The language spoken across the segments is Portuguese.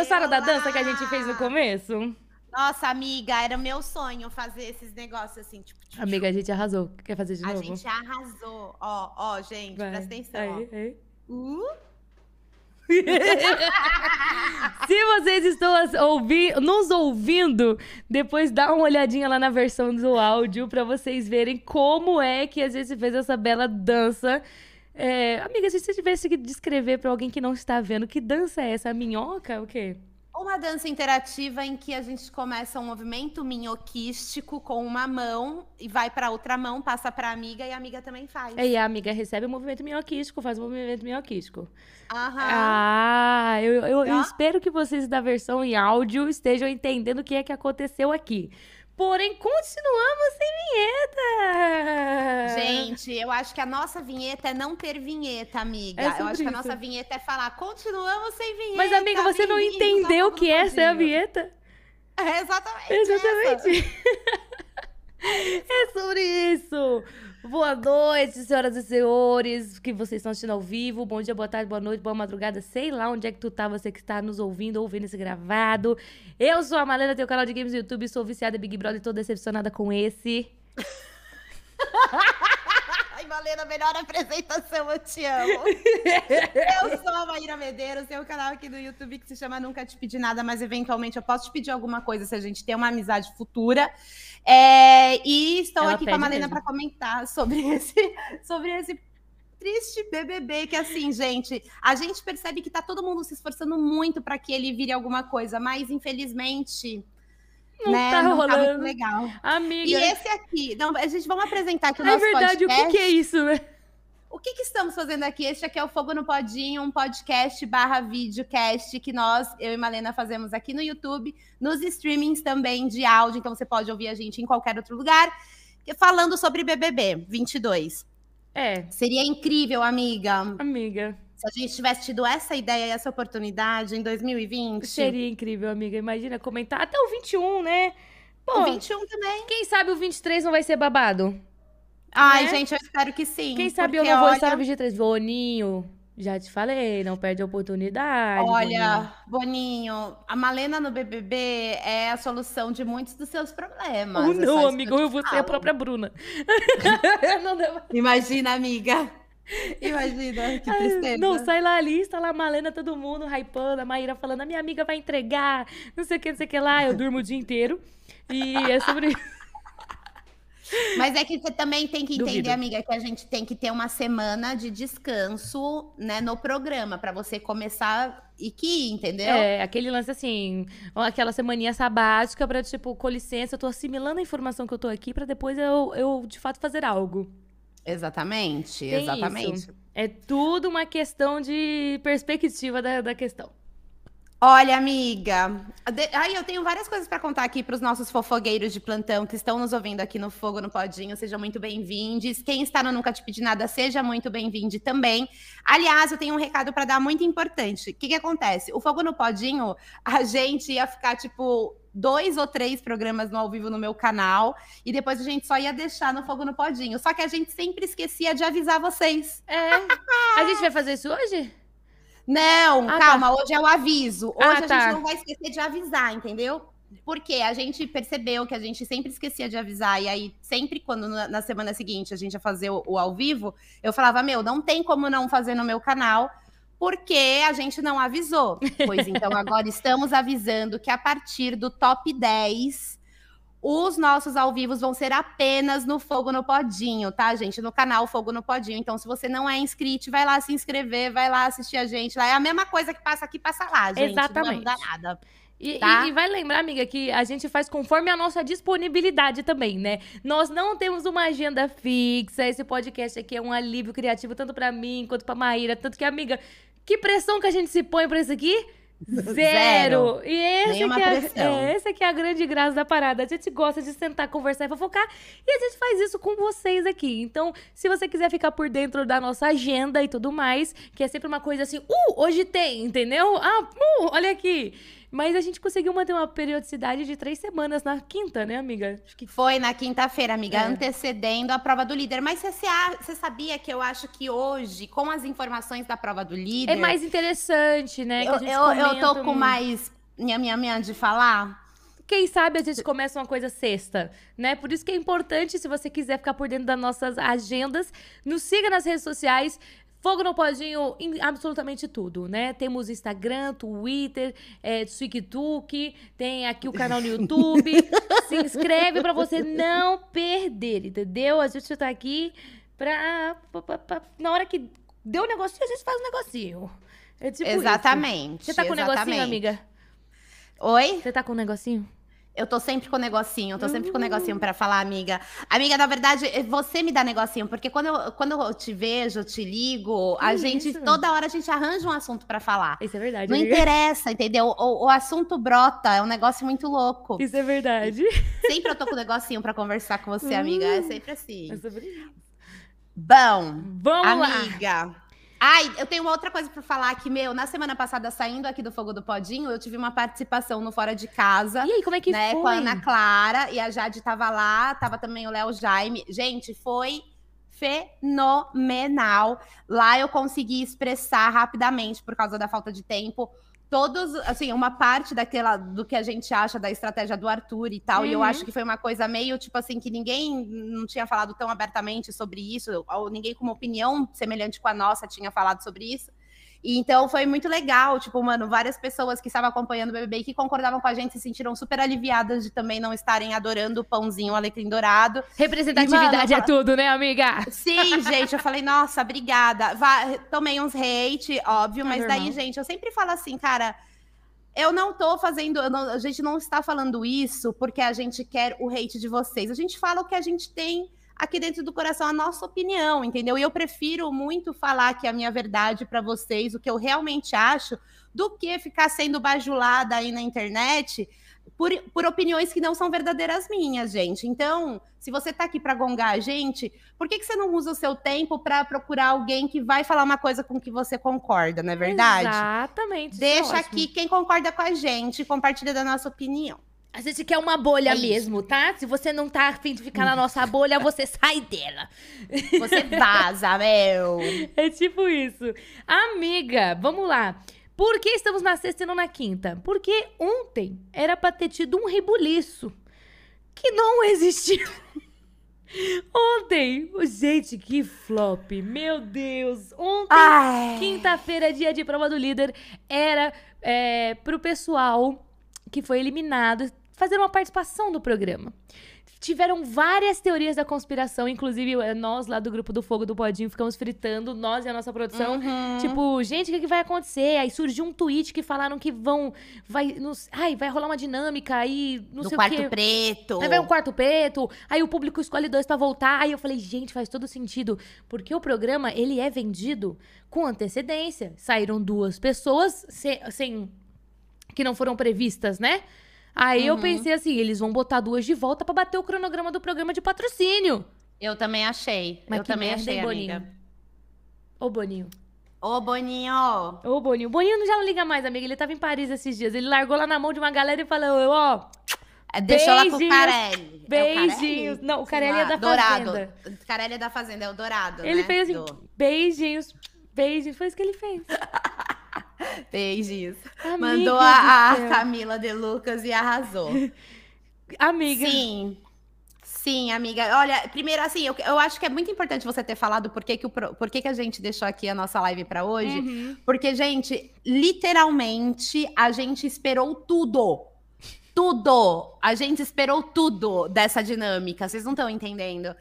gostaram da dança que a gente fez no começo? Nossa, amiga, era meu sonho fazer esses negócios assim, tipo. tipo amiga, a gente arrasou. Quer fazer de a novo? A gente arrasou. Ó, ó, gente, Vai. presta atenção. Aí, aí. Uh. Se vocês estão ouvi nos ouvindo, depois dá uma olhadinha lá na versão do áudio para vocês verem como é que a gente fez essa bela dança. É, amiga, se você tivesse que descrever para alguém que não está vendo, que dança é essa? A minhoca? O quê? Uma dança interativa em que a gente começa um movimento minhoquístico com uma mão e vai para outra mão, passa para a amiga e a amiga também faz. E a amiga recebe o movimento minhoquístico, faz o movimento minhoquístico. Aham. Ah, eu, eu, eu espero que vocês da versão em áudio estejam entendendo o que é que aconteceu aqui. Porém, continuamos sem vinheta! Gente, eu acho que a nossa vinheta é não ter vinheta, amiga. É eu acho isso. que a nossa vinheta é falar, continuamos sem vinheta. Mas, amiga, você não entendeu que essa é a vinheta? É exatamente. Exatamente. é sobre isso. Boa noite, senhoras e senhores, que vocês estão assistindo ao vivo. Bom dia, boa tarde, boa noite, boa madrugada. Sei lá onde é que tu tá, você que está nos ouvindo, ouvindo esse gravado. Eu sou a Malena, tenho canal de games no YouTube, sou viciada em Big Brother e tô decepcionada com esse. Ai, Malena, melhor apresentação, eu te amo. eu sou a Maíra Medeiros, tenho um canal aqui no YouTube que se chama Nunca Te Pedi Nada, mas eventualmente eu posso te pedir alguma coisa se a gente tem uma amizade futura. É, e estou Ela aqui com a Malena para comentar sobre esse, sobre esse triste BBB que assim, gente, a gente percebe que tá todo mundo se esforçando muito para que ele vire alguma coisa, mas infelizmente não né? tá não rolando. Tá muito legal. Amiga. E esse aqui, não, a gente vamos apresentar aqui o é nosso verdade, podcast. o que, que é isso, né? O que, que, estamos fazendo aqui? Este aqui é o Fogo no Podinho, um podcast barra videocast que nós, eu e Malena, fazemos aqui no YouTube, nos streamings também de áudio, então você pode ouvir a gente em qualquer outro lugar, falando sobre BBB 22. É. Seria incrível, amiga. Amiga. Se a gente tivesse tido essa ideia e essa oportunidade em 2020. Seria incrível, amiga. Imagina comentar. Até o 21, né? Pô, o 21 também. Quem sabe o 23 não vai ser babado? Ai, né? gente, eu espero que sim. Quem sabe eu não olha... vou estar no 23. Boninho, já te falei, não perde a oportunidade. Olha, Boninho, Boninho a Malena no BBB é a solução de muitos dos seus problemas. Oh, não, amigo, eu, eu vou ser a própria Bruna. Imagina, amiga. Imagina, que tristeza. Não, sai lá a lista, lá a Malena, todo mundo hypando, a Maíra falando, a minha amiga vai entregar, não sei o que, não sei o que lá. Eu durmo o dia inteiro. E é sobre isso. Mas é que você também tem que entender, Duvido. amiga, que a gente tem que ter uma semana de descanso, né, no programa, para você começar e que, entendeu? É, aquele lance assim, aquela semaninha sabática pra, tipo, com licença, eu tô assimilando a informação que eu tô aqui para depois eu, eu, de fato, fazer algo. Exatamente, Tem exatamente. Isso. É tudo uma questão de perspectiva da, da questão. Olha, amiga, aí eu tenho várias coisas para contar aqui para os nossos fofogueiros de plantão que estão nos ouvindo aqui no Fogo no Podinho. Sejam muito bem-vindos. Quem está no Nunca Te Pedi Nada, seja muito bem-vindo também. Aliás, eu tenho um recado para dar muito importante. O que, que acontece? O Fogo no Podinho, a gente ia ficar, tipo, dois ou três programas no ao vivo no meu canal e depois a gente só ia deixar no fogo no podinho. Só que a gente sempre esquecia de avisar vocês. É. a gente vai fazer isso hoje? Não, ah, tá. calma, tá. hoje é o aviso. Hoje ah, a tá. gente não vai esquecer de avisar, entendeu? Porque a gente percebeu que a gente sempre esquecia de avisar, e aí, sempre quando na semana seguinte a gente ia fazer o, o ao vivo, eu falava: Meu, não tem como não fazer no meu canal, porque a gente não avisou. Pois então, agora estamos avisando que a partir do top 10, os nossos ao vivos vão ser apenas no Fogo no Podinho, tá, gente? No canal Fogo no Podinho. Então, se você não é inscrito, vai lá se inscrever, vai lá assistir a gente. Lá é a mesma coisa que passa aqui, passa lá, gente. Exatamente. Não muda nada. E, tá? e, e, vai lembrar, amiga, que a gente faz conforme a nossa disponibilidade também, né? Nós não temos uma agenda fixa. Esse podcast aqui é um alívio criativo, tanto para mim quanto pra Maíra. Tanto que, amiga, que pressão que a gente se põe pra isso aqui? Zero. Zero. E esse que é, é, esse aqui é a grande graça da parada. A gente gosta de sentar, conversar e fofocar. E a gente faz isso com vocês aqui. Então, se você quiser ficar por dentro da nossa agenda e tudo mais, que é sempre uma coisa assim, uh, hoje tem, entendeu? Ah, uh, olha aqui. Mas a gente conseguiu manter uma periodicidade de três semanas na quinta, né, amiga? Acho que foi na quinta-feira, amiga, é. antecedendo a prova do líder. Mas você, você sabia que eu acho que hoje, com as informações da prova do líder. É mais interessante, né? eu, eu, eu tô com mais minha, minha, minha de falar. Quem sabe a gente começa uma coisa sexta, né? Por isso que é importante, se você quiser ficar por dentro das nossas agendas, nos siga nas redes sociais. Fogo no Podinho em absolutamente tudo, né? Temos Instagram, Twitter, é, TikTok, tem aqui o canal no YouTube. Se inscreve para você não perder, entendeu? A gente tá aqui pra, pra, pra, Na hora que deu o um negocinho, a gente faz um negocinho. É tipo exatamente. Isso. Você tá com um negocinho, amiga? Oi? Você tá com um negocinho? Eu tô sempre com negocinho, eu tô sempre com negocinho para falar, amiga. Amiga, na verdade, eh, você me dá negocinho, porque quando eu, quando eu te vejo, eu te ligo, a Isso. gente, toda hora a gente arranja um assunto para falar. Isso é verdade. Não amiga. interessa, entendeu? O, o, assunto brota, é um negócio muito louco. Isso é verdade. Sempre eu tô com negocinho para conversar com você, amiga. É sempre assim. É sobre. Bom, Vamos amiga. Lá. Ai, eu tenho uma outra coisa para falar aqui, meu. Na semana passada, saindo aqui do Fogo do Podinho, eu tive uma participação no Fora de Casa. E aí, como é que né, foi? Com a Ana Clara e a Jade tava lá, tava também o Léo Jaime. Gente, foi fenomenal. Lá eu consegui expressar rapidamente, por causa da falta de tempo, todos, assim, uma parte daquela do que a gente acha da estratégia do Arthur e tal, uhum. e eu acho uhum. que foi uma coisa meio tipo assim que ninguém não tinha falado tão abertamente sobre isso, ou ninguém com uma opinião semelhante com a nossa tinha falado sobre isso. E então foi muito legal, tipo, mano, várias pessoas que estavam acompanhando o BBB e que concordavam com a gente se sentiram super aliviadas de também não estarem adorando o pãozinho o alecrim dourado. Representatividade e, mano, é tudo, né, amiga? Sim, gente, eu falei, nossa, obrigada. Vá, tomei uns hate, óbvio, mas daí, gente, eu sempre falo assim, cara, eu não tô fazendo, não, a gente não está falando isso porque a gente quer o hate de vocês. A gente fala o que a gente tem aqui dentro do coração a nossa opinião, entendeu? E eu prefiro muito falar aqui a minha verdade para vocês, o que eu realmente acho, do que ficar sendo bajulada aí na internet por, por opiniões que não são verdadeiras minhas, gente. Então, se você tá aqui para gongar a gente, por que, que você não usa o seu tempo para procurar alguém que vai falar uma coisa com que você concorda, não é verdade? Exatamente. É Deixa aqui quem concorda com a gente, compartilha da nossa opinião. A gente quer uma bolha é mesmo, tá? Se você não tá afim de ficar na nossa bolha, você sai dela. Você vaza, meu. É tipo isso. Amiga, vamos lá. Por que estamos na sexta e não na quinta? Porque ontem era pra ter tido um rebuliço que não existiu. Ontem, gente, que flop, meu Deus. Ontem, quinta-feira, dia de prova do líder, era é, pro pessoal que foi eliminado fazer uma participação no programa. Tiveram várias teorias da conspiração, inclusive eh, nós lá do grupo do Fogo do Podinho ficamos fritando, nós e a nossa produção. Uhum. Tipo, gente, o que, que, vai acontecer? Aí surgiu um tweet que falaram que vão. Vai, nos, ai, vai rolar uma dinâmica aí, não do sei quarto o quê. preto. Aí vai um quarto preto, aí o público escolhe dois para voltar. Aí eu falei, gente, faz todo sentido. Porque o programa, ele é vendido com antecedência. Saíram duas pessoas sem, sem que não foram previstas, né? Aí uhum. eu pensei assim, eles vão botar duas de volta para bater o cronograma do programa de patrocínio. Eu também achei. Mas eu também achei, hein, Boninho? amiga. Ô, Boninho. Ô, Boninho! Ô, Boninho. Boninho já não liga mais, amiga. Ele tava em Paris esses dias. Ele largou lá na mão de uma galera e falou, ó... É, deixou lá pro Carelli. Beijinhos. É o não, o Carelli é da Dourado. Fazenda. O Carelli é da Fazenda, é o Dourado, Ele né? fez assim, Do... beijinhos, beijinhos. Foi isso que ele fez. Beijos. Amiga Mandou a, a Camila de Lucas e arrasou. Amiga. Sim. Sim, amiga. Olha, primeiro, assim, eu, eu acho que é muito importante você ter falado por que, que, o, por que, que a gente deixou aqui a nossa live para hoje. Uhum. Porque, gente, literalmente, a gente esperou tudo. Tudo! A gente esperou tudo dessa dinâmica. Vocês não estão entendendo.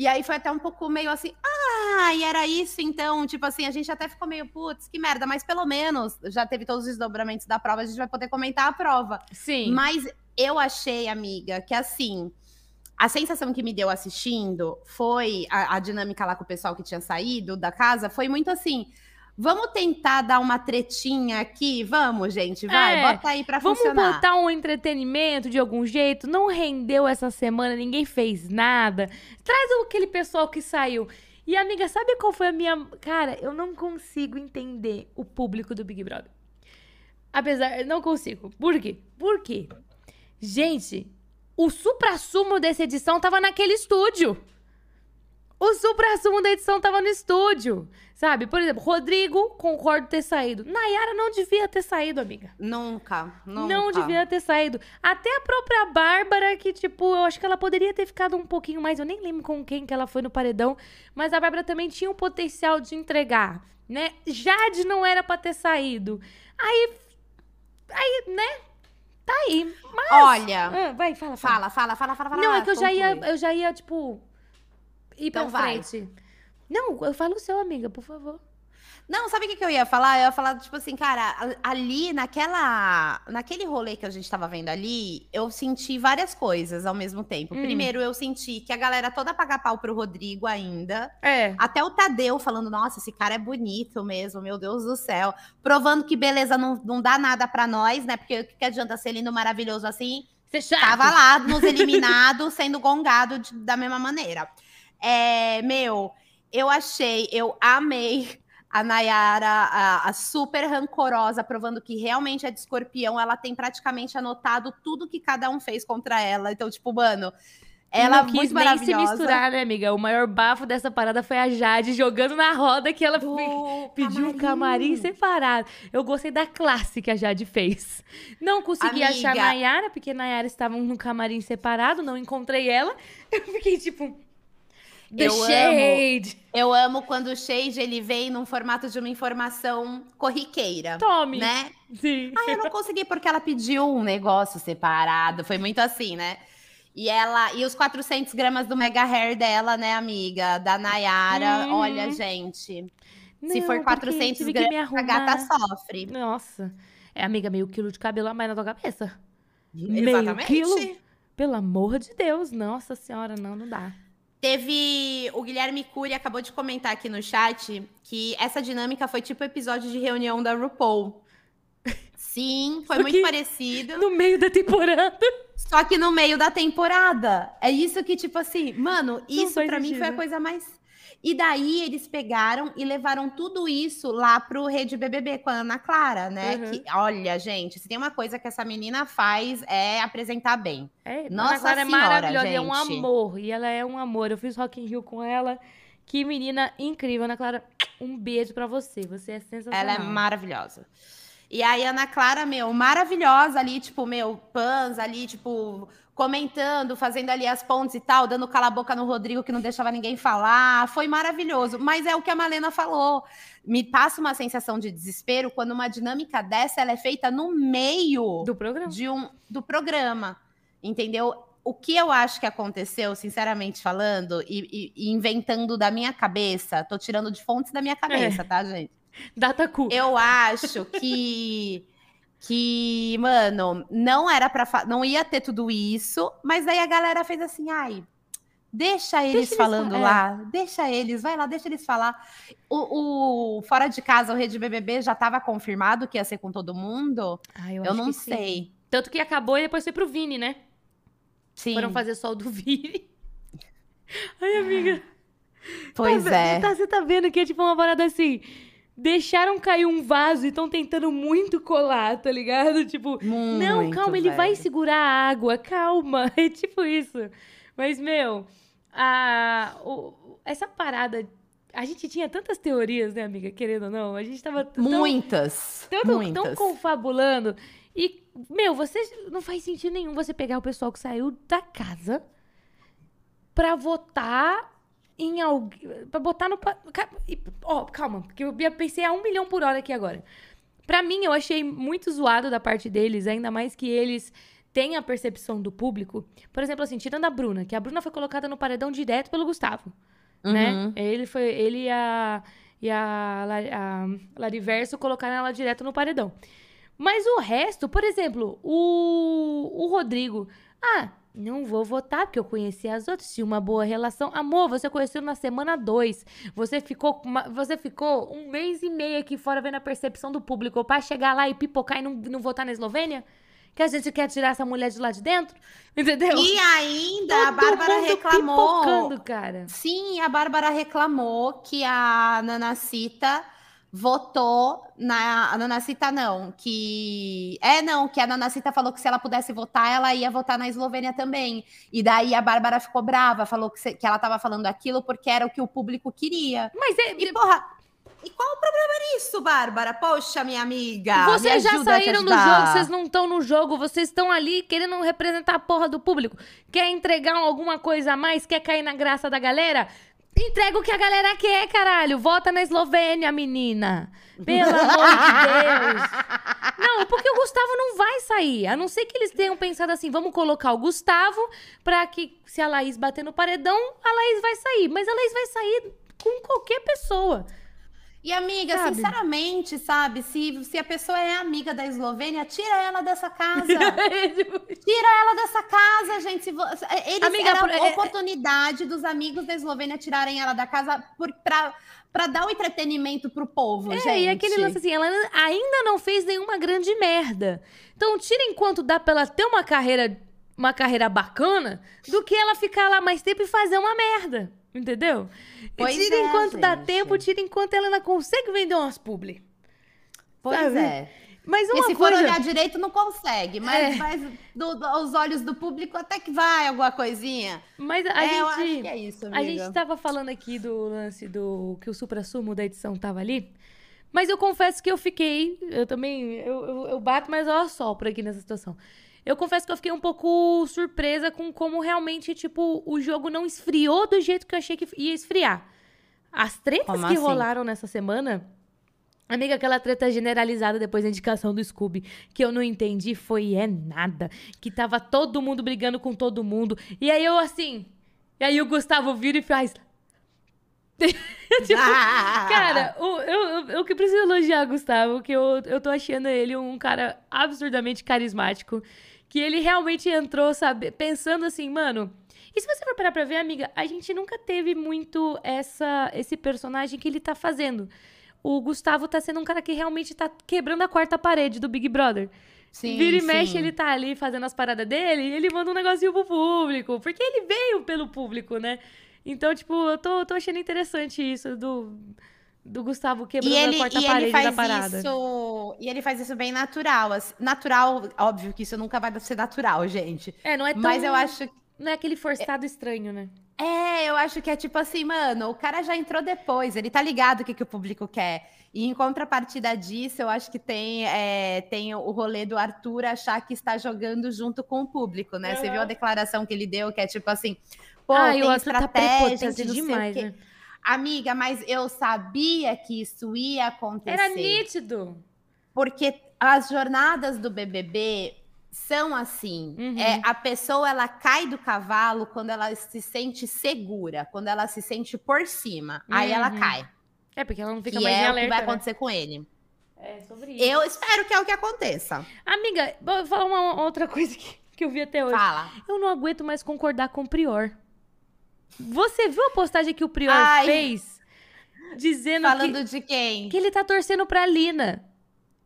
E aí foi até um pouco meio assim, ah, e era isso então, tipo assim, a gente até ficou meio, putz, que merda, mas pelo menos já teve todos os desdobramentos da prova, a gente vai poder comentar a prova. Sim. Mas eu achei, amiga, que assim, a sensação que me deu assistindo foi a, a dinâmica lá com o pessoal que tinha saído da casa, foi muito assim, Vamos tentar dar uma tretinha aqui? Vamos, gente, vai, é, bota aí pra vamos funcionar. Vamos botar um entretenimento de algum jeito? Não rendeu essa semana, ninguém fez nada. Traz aquele pessoal que saiu. E, amiga, sabe qual foi a minha... Cara, eu não consigo entender o público do Big Brother. Apesar, não consigo. Por quê? Por quê? Gente, o supra-sumo dessa edição tava naquele estúdio. O supra-sumo da edição tava no estúdio. Sabe? Por exemplo, Rodrigo, concordo ter saído. Nayara não devia ter saído, amiga. Nunca, nunca. Não devia ter saído. Até a própria Bárbara, que, tipo, eu acho que ela poderia ter ficado um pouquinho mais. Eu nem lembro com quem que ela foi no paredão. Mas a Bárbara também tinha o potencial de entregar, né? Jade não era pra ter saído. Aí. Aí, né? Tá aí. Mas. Olha. Ah, vai, fala, fala. Fala, fala, fala, fala. Não, é que eu já, ia, eu já ia, tipo. Ir então pra vai. frente. Não, eu falo o seu, amiga, por favor. Não, sabe o que, que eu ia falar? Eu ia falar, tipo assim, cara, ali naquela. Naquele rolê que a gente tava vendo ali, eu senti várias coisas ao mesmo tempo. Hum. Primeiro, eu senti que a galera toda paga pau pro Rodrigo ainda. É. Até o Tadeu falando, nossa, esse cara é bonito mesmo, meu Deus do céu. Provando que beleza não, não dá nada pra nós, né? Porque o que adianta ser lindo, maravilhoso assim? Ser chato. Tava lá nos eliminados, sendo gongado de, da mesma maneira. É, meu, eu achei, eu amei a Nayara, a, a, super rancorosa, provando que realmente é de escorpião. Ela tem praticamente anotado tudo que cada um fez contra ela. Então, tipo, mano. Ela não quis nem se misturar, né, amiga? O maior bafo dessa parada foi a Jade jogando na roda que ela Do pediu um camarim separado. Eu gostei da classe que a Jade fez. Não consegui amiga. achar Nayara, porque Nayara estava no camarim separado, não encontrei ela. Eu fiquei tipo, The eu Shade. Amo, eu amo quando o Shade ele vem num formato de uma informação corriqueira. Tome. Né? Sim. Ah, eu não consegui porque ela pediu um negócio separado. Foi muito assim, né? E ela e os 400 gramas do Mega Hair dela, né, amiga? Da Nayara. Hum. Olha, gente. Não, se for 400 gramas, a gata sofre. Nossa. É, amiga, meio quilo de cabelo a mais na tua cabeça. Exatamente. Meio quilo? Pelo amor de Deus. Nossa senhora, não, não dá. Teve. O Guilherme Cury acabou de comentar aqui no chat que essa dinâmica foi tipo episódio de reunião da RuPaul. Sim, foi Só muito parecido. No meio da temporada. Só que no meio da temporada. É isso que, tipo assim, mano, isso para mim foi a coisa mais e daí eles pegaram e levaram tudo isso lá pro Rede BBB com a Ana Clara, né? Uhum. Que, olha, gente, se tem uma coisa que essa menina faz é apresentar bem. É, Nossa Ana Clara é senhora, é maravilhosa, gente. é um amor. E ela é um amor. Eu fiz Rock in Rio com ela. Que menina incrível, Ana Clara. Um beijo para você. Você é sensacional. Ela é maravilhosa. E aí, Ana Clara, meu, maravilhosa ali, tipo, meu, pans ali, tipo, comentando, fazendo ali as pontes e tal, dando cala-boca no Rodrigo que não deixava ninguém falar. Foi maravilhoso. Mas é o que a Malena falou. Me passa uma sensação de desespero quando uma dinâmica dessa ela é feita no meio do programa. De um, do programa. Entendeu? O que eu acho que aconteceu, sinceramente falando, e, e, e inventando da minha cabeça, tô tirando de fontes da minha cabeça, é. tá, gente? Data cu. Eu acho que que, mano, não era para não ia ter tudo isso, mas aí a galera fez assim, ai, deixa eles deixa falando eles, lá, é. deixa eles, vai lá, deixa eles falar. O, o, fora de casa, o Rede BBB já estava confirmado que ia ser com todo mundo? Ah, eu, eu não sei. Sim. Tanto que acabou e depois foi pro Vini, né? Sim. Foram fazer só o do Vini. Ai, amiga. Pois tá, é. Tá, você tá vendo que é tipo uma parada assim deixaram cair um vaso e estão tentando muito colar, tá ligado? Tipo, muito, não, calma, velho. ele vai segurar a água, calma. É tipo isso. Mas, meu, a, o, essa parada. A gente tinha tantas teorias, né, amiga? Querendo ou não. A gente tava. Tão, muitas. Tanto, muitas. tão confabulando. E, meu, você. Não faz sentido nenhum você pegar o pessoal que saiu da casa pra votar em alguém. Pra botar no. Ó, oh, calma, porque eu pensei a um milhão por hora aqui agora. Pra mim, eu achei muito zoado da parte deles, ainda mais que eles têm a percepção do público. Por exemplo, assim, tirando a Bruna, que a Bruna foi colocada no paredão direto pelo Gustavo. Né? Uhum. Né? Ele foi. Ele e a. E a, a, a Lariverso colocaram ela direto no paredão. Mas o resto, por exemplo, o, o Rodrigo. Ah, não vou votar, porque eu conheci as outras, tinha uma boa relação. Amor, você conheceu na semana 2. Você ficou, você ficou um mês e meio aqui fora vendo a percepção do público para chegar lá e pipocar e não, não votar na Eslovênia? Que a gente quer tirar essa mulher de lá de dentro? Entendeu? E ainda Todo a Bárbara reclamou. cara. Sim, a Bárbara reclamou que a Nanacita votou na Nanacita não, que é não, que a Nanacita falou que se ela pudesse votar, ela ia votar na Eslovênia também. E daí a Bárbara ficou brava, falou que, se, que ela estava falando aquilo porque era o que o público queria. Mas é, e porra, e qual o problema nisso, Bárbara? Poxa, minha amiga. Vocês já saíram do jogo, vocês não estão no jogo, vocês estão ali querendo representar a porra do público. Quer entregar alguma coisa a mais? Quer cair na graça da galera? Entrega o que a galera quer, caralho. Vota na Eslovênia, menina. Pelo amor de Deus. Não, porque o Gustavo não vai sair. A não ser que eles tenham pensado assim: vamos colocar o Gustavo pra que, se a Laís bater no paredão, a Laís vai sair. Mas a Laís vai sair com qualquer pessoa. E amiga, sabe? sinceramente, sabe, se, se a pessoa é amiga da Eslovênia, tira ela dessa casa. tira ela dessa casa, gente. Se vo... Eles amiga, era a é, oportunidade dos amigos da Eslovênia tirarem ela da casa por, pra, pra dar o um entretenimento pro povo, é, gente. E aquele lance assim, ela ainda não fez nenhuma grande merda. Então, tira enquanto dá pra ela ter uma carreira, uma carreira bacana, do que ela ficar lá mais tempo e fazer uma merda. Entendeu? Pois tira é, enquanto gente. dá tempo, tira enquanto ela ainda consegue vender umas publi. Pois sabe? é. Mas uma e se coisa... for olhar direito, não consegue. Mas, é. mas do, do, aos olhos do público até que vai alguma coisinha. Mas a é, gente. Eu acho que é isso, amiga. A gente tava falando aqui do lance do que o supra-sumo da edição tava ali. Mas eu confesso que eu fiquei. Eu também. Eu, eu, eu bato, mas eu por aqui nessa situação. Eu confesso que eu fiquei um pouco surpresa com como realmente, tipo, o jogo não esfriou do jeito que eu achei que ia esfriar. As tretas como que assim? rolaram nessa semana. Amiga, aquela treta generalizada depois da indicação do Scooby, que eu não entendi, foi é nada. Que tava todo mundo brigando com todo mundo. E aí eu assim. E aí o Gustavo vira e faz. tipo, cara, o, eu, eu, eu que preciso elogiar o Gustavo, que eu, eu tô achando ele um cara absurdamente carismático que ele realmente entrou, sabe, pensando assim, mano. E se você for parar pra ver, amiga, a gente nunca teve muito essa esse personagem que ele tá fazendo. O Gustavo tá sendo um cara que realmente tá quebrando a quarta parede do Big Brother. Sim, Vira e sim. mexe, ele tá ali fazendo as paradas dele e ele manda um negocinho pro público. Porque ele veio pelo público, né? Então, tipo, eu tô, tô achando interessante isso do do Gustavo quebrando ele, a quarta parede da parada. Isso, e ele faz isso bem natural. Assim, natural, óbvio que isso nunca vai ser natural, gente. É, não é tão... Mas eu acho... Não é aquele forçado é, estranho, né? É, eu acho que é tipo assim, mano, o cara já entrou depois, ele tá ligado o que, que o público quer. E em contrapartida disso, eu acho que tem, é, tem o rolê do Arthur achar que está jogando junto com o público, né? Você viu a declaração que ele deu, que é tipo assim, pô, ah, tem o Arthur tá prepotente demais, né? Amiga, mas eu sabia que isso ia acontecer. Era nítido. Porque as jornadas do BBB são assim. Uhum. É, a pessoa ela cai do cavalo quando ela se sente segura, quando ela se sente por cima. Uhum. Aí ela uhum. cai. É porque ela não fica que mais é em alerta, o que vai né? acontecer com ele. É sobre isso. Eu espero que é o que aconteça. Amiga, vou falar uma outra coisa que, que eu vi até hoje. Fala. Eu não aguento mais concordar com o Prior. Você viu a postagem que o Prior Ai. fez? Dizendo Falando que, de quem? Que ele tá torcendo pra Lina.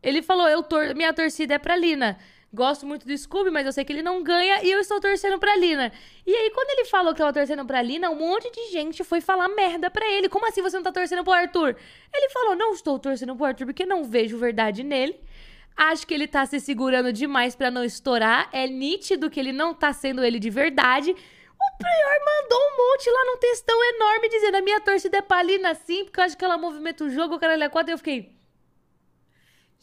Ele falou, eu tor minha torcida é pra Lina. Gosto muito do Scooby, mas eu sei que ele não ganha e eu estou torcendo pra Lina. E aí, quando ele falou que tava torcendo pra Lina, um monte de gente foi falar merda pra ele. Como assim você não tá torcendo pro Arthur? Ele falou, não estou torcendo pro Arthur porque não vejo verdade nele. Acho que ele tá se segurando demais para não estourar. É nítido que ele não tá sendo ele de verdade. O Prior mandou um monte lá num textão enorme dizendo: a minha torcida é palina sim, porque eu acho que ela movimenta o jogo, o cara é quatro. E eu fiquei.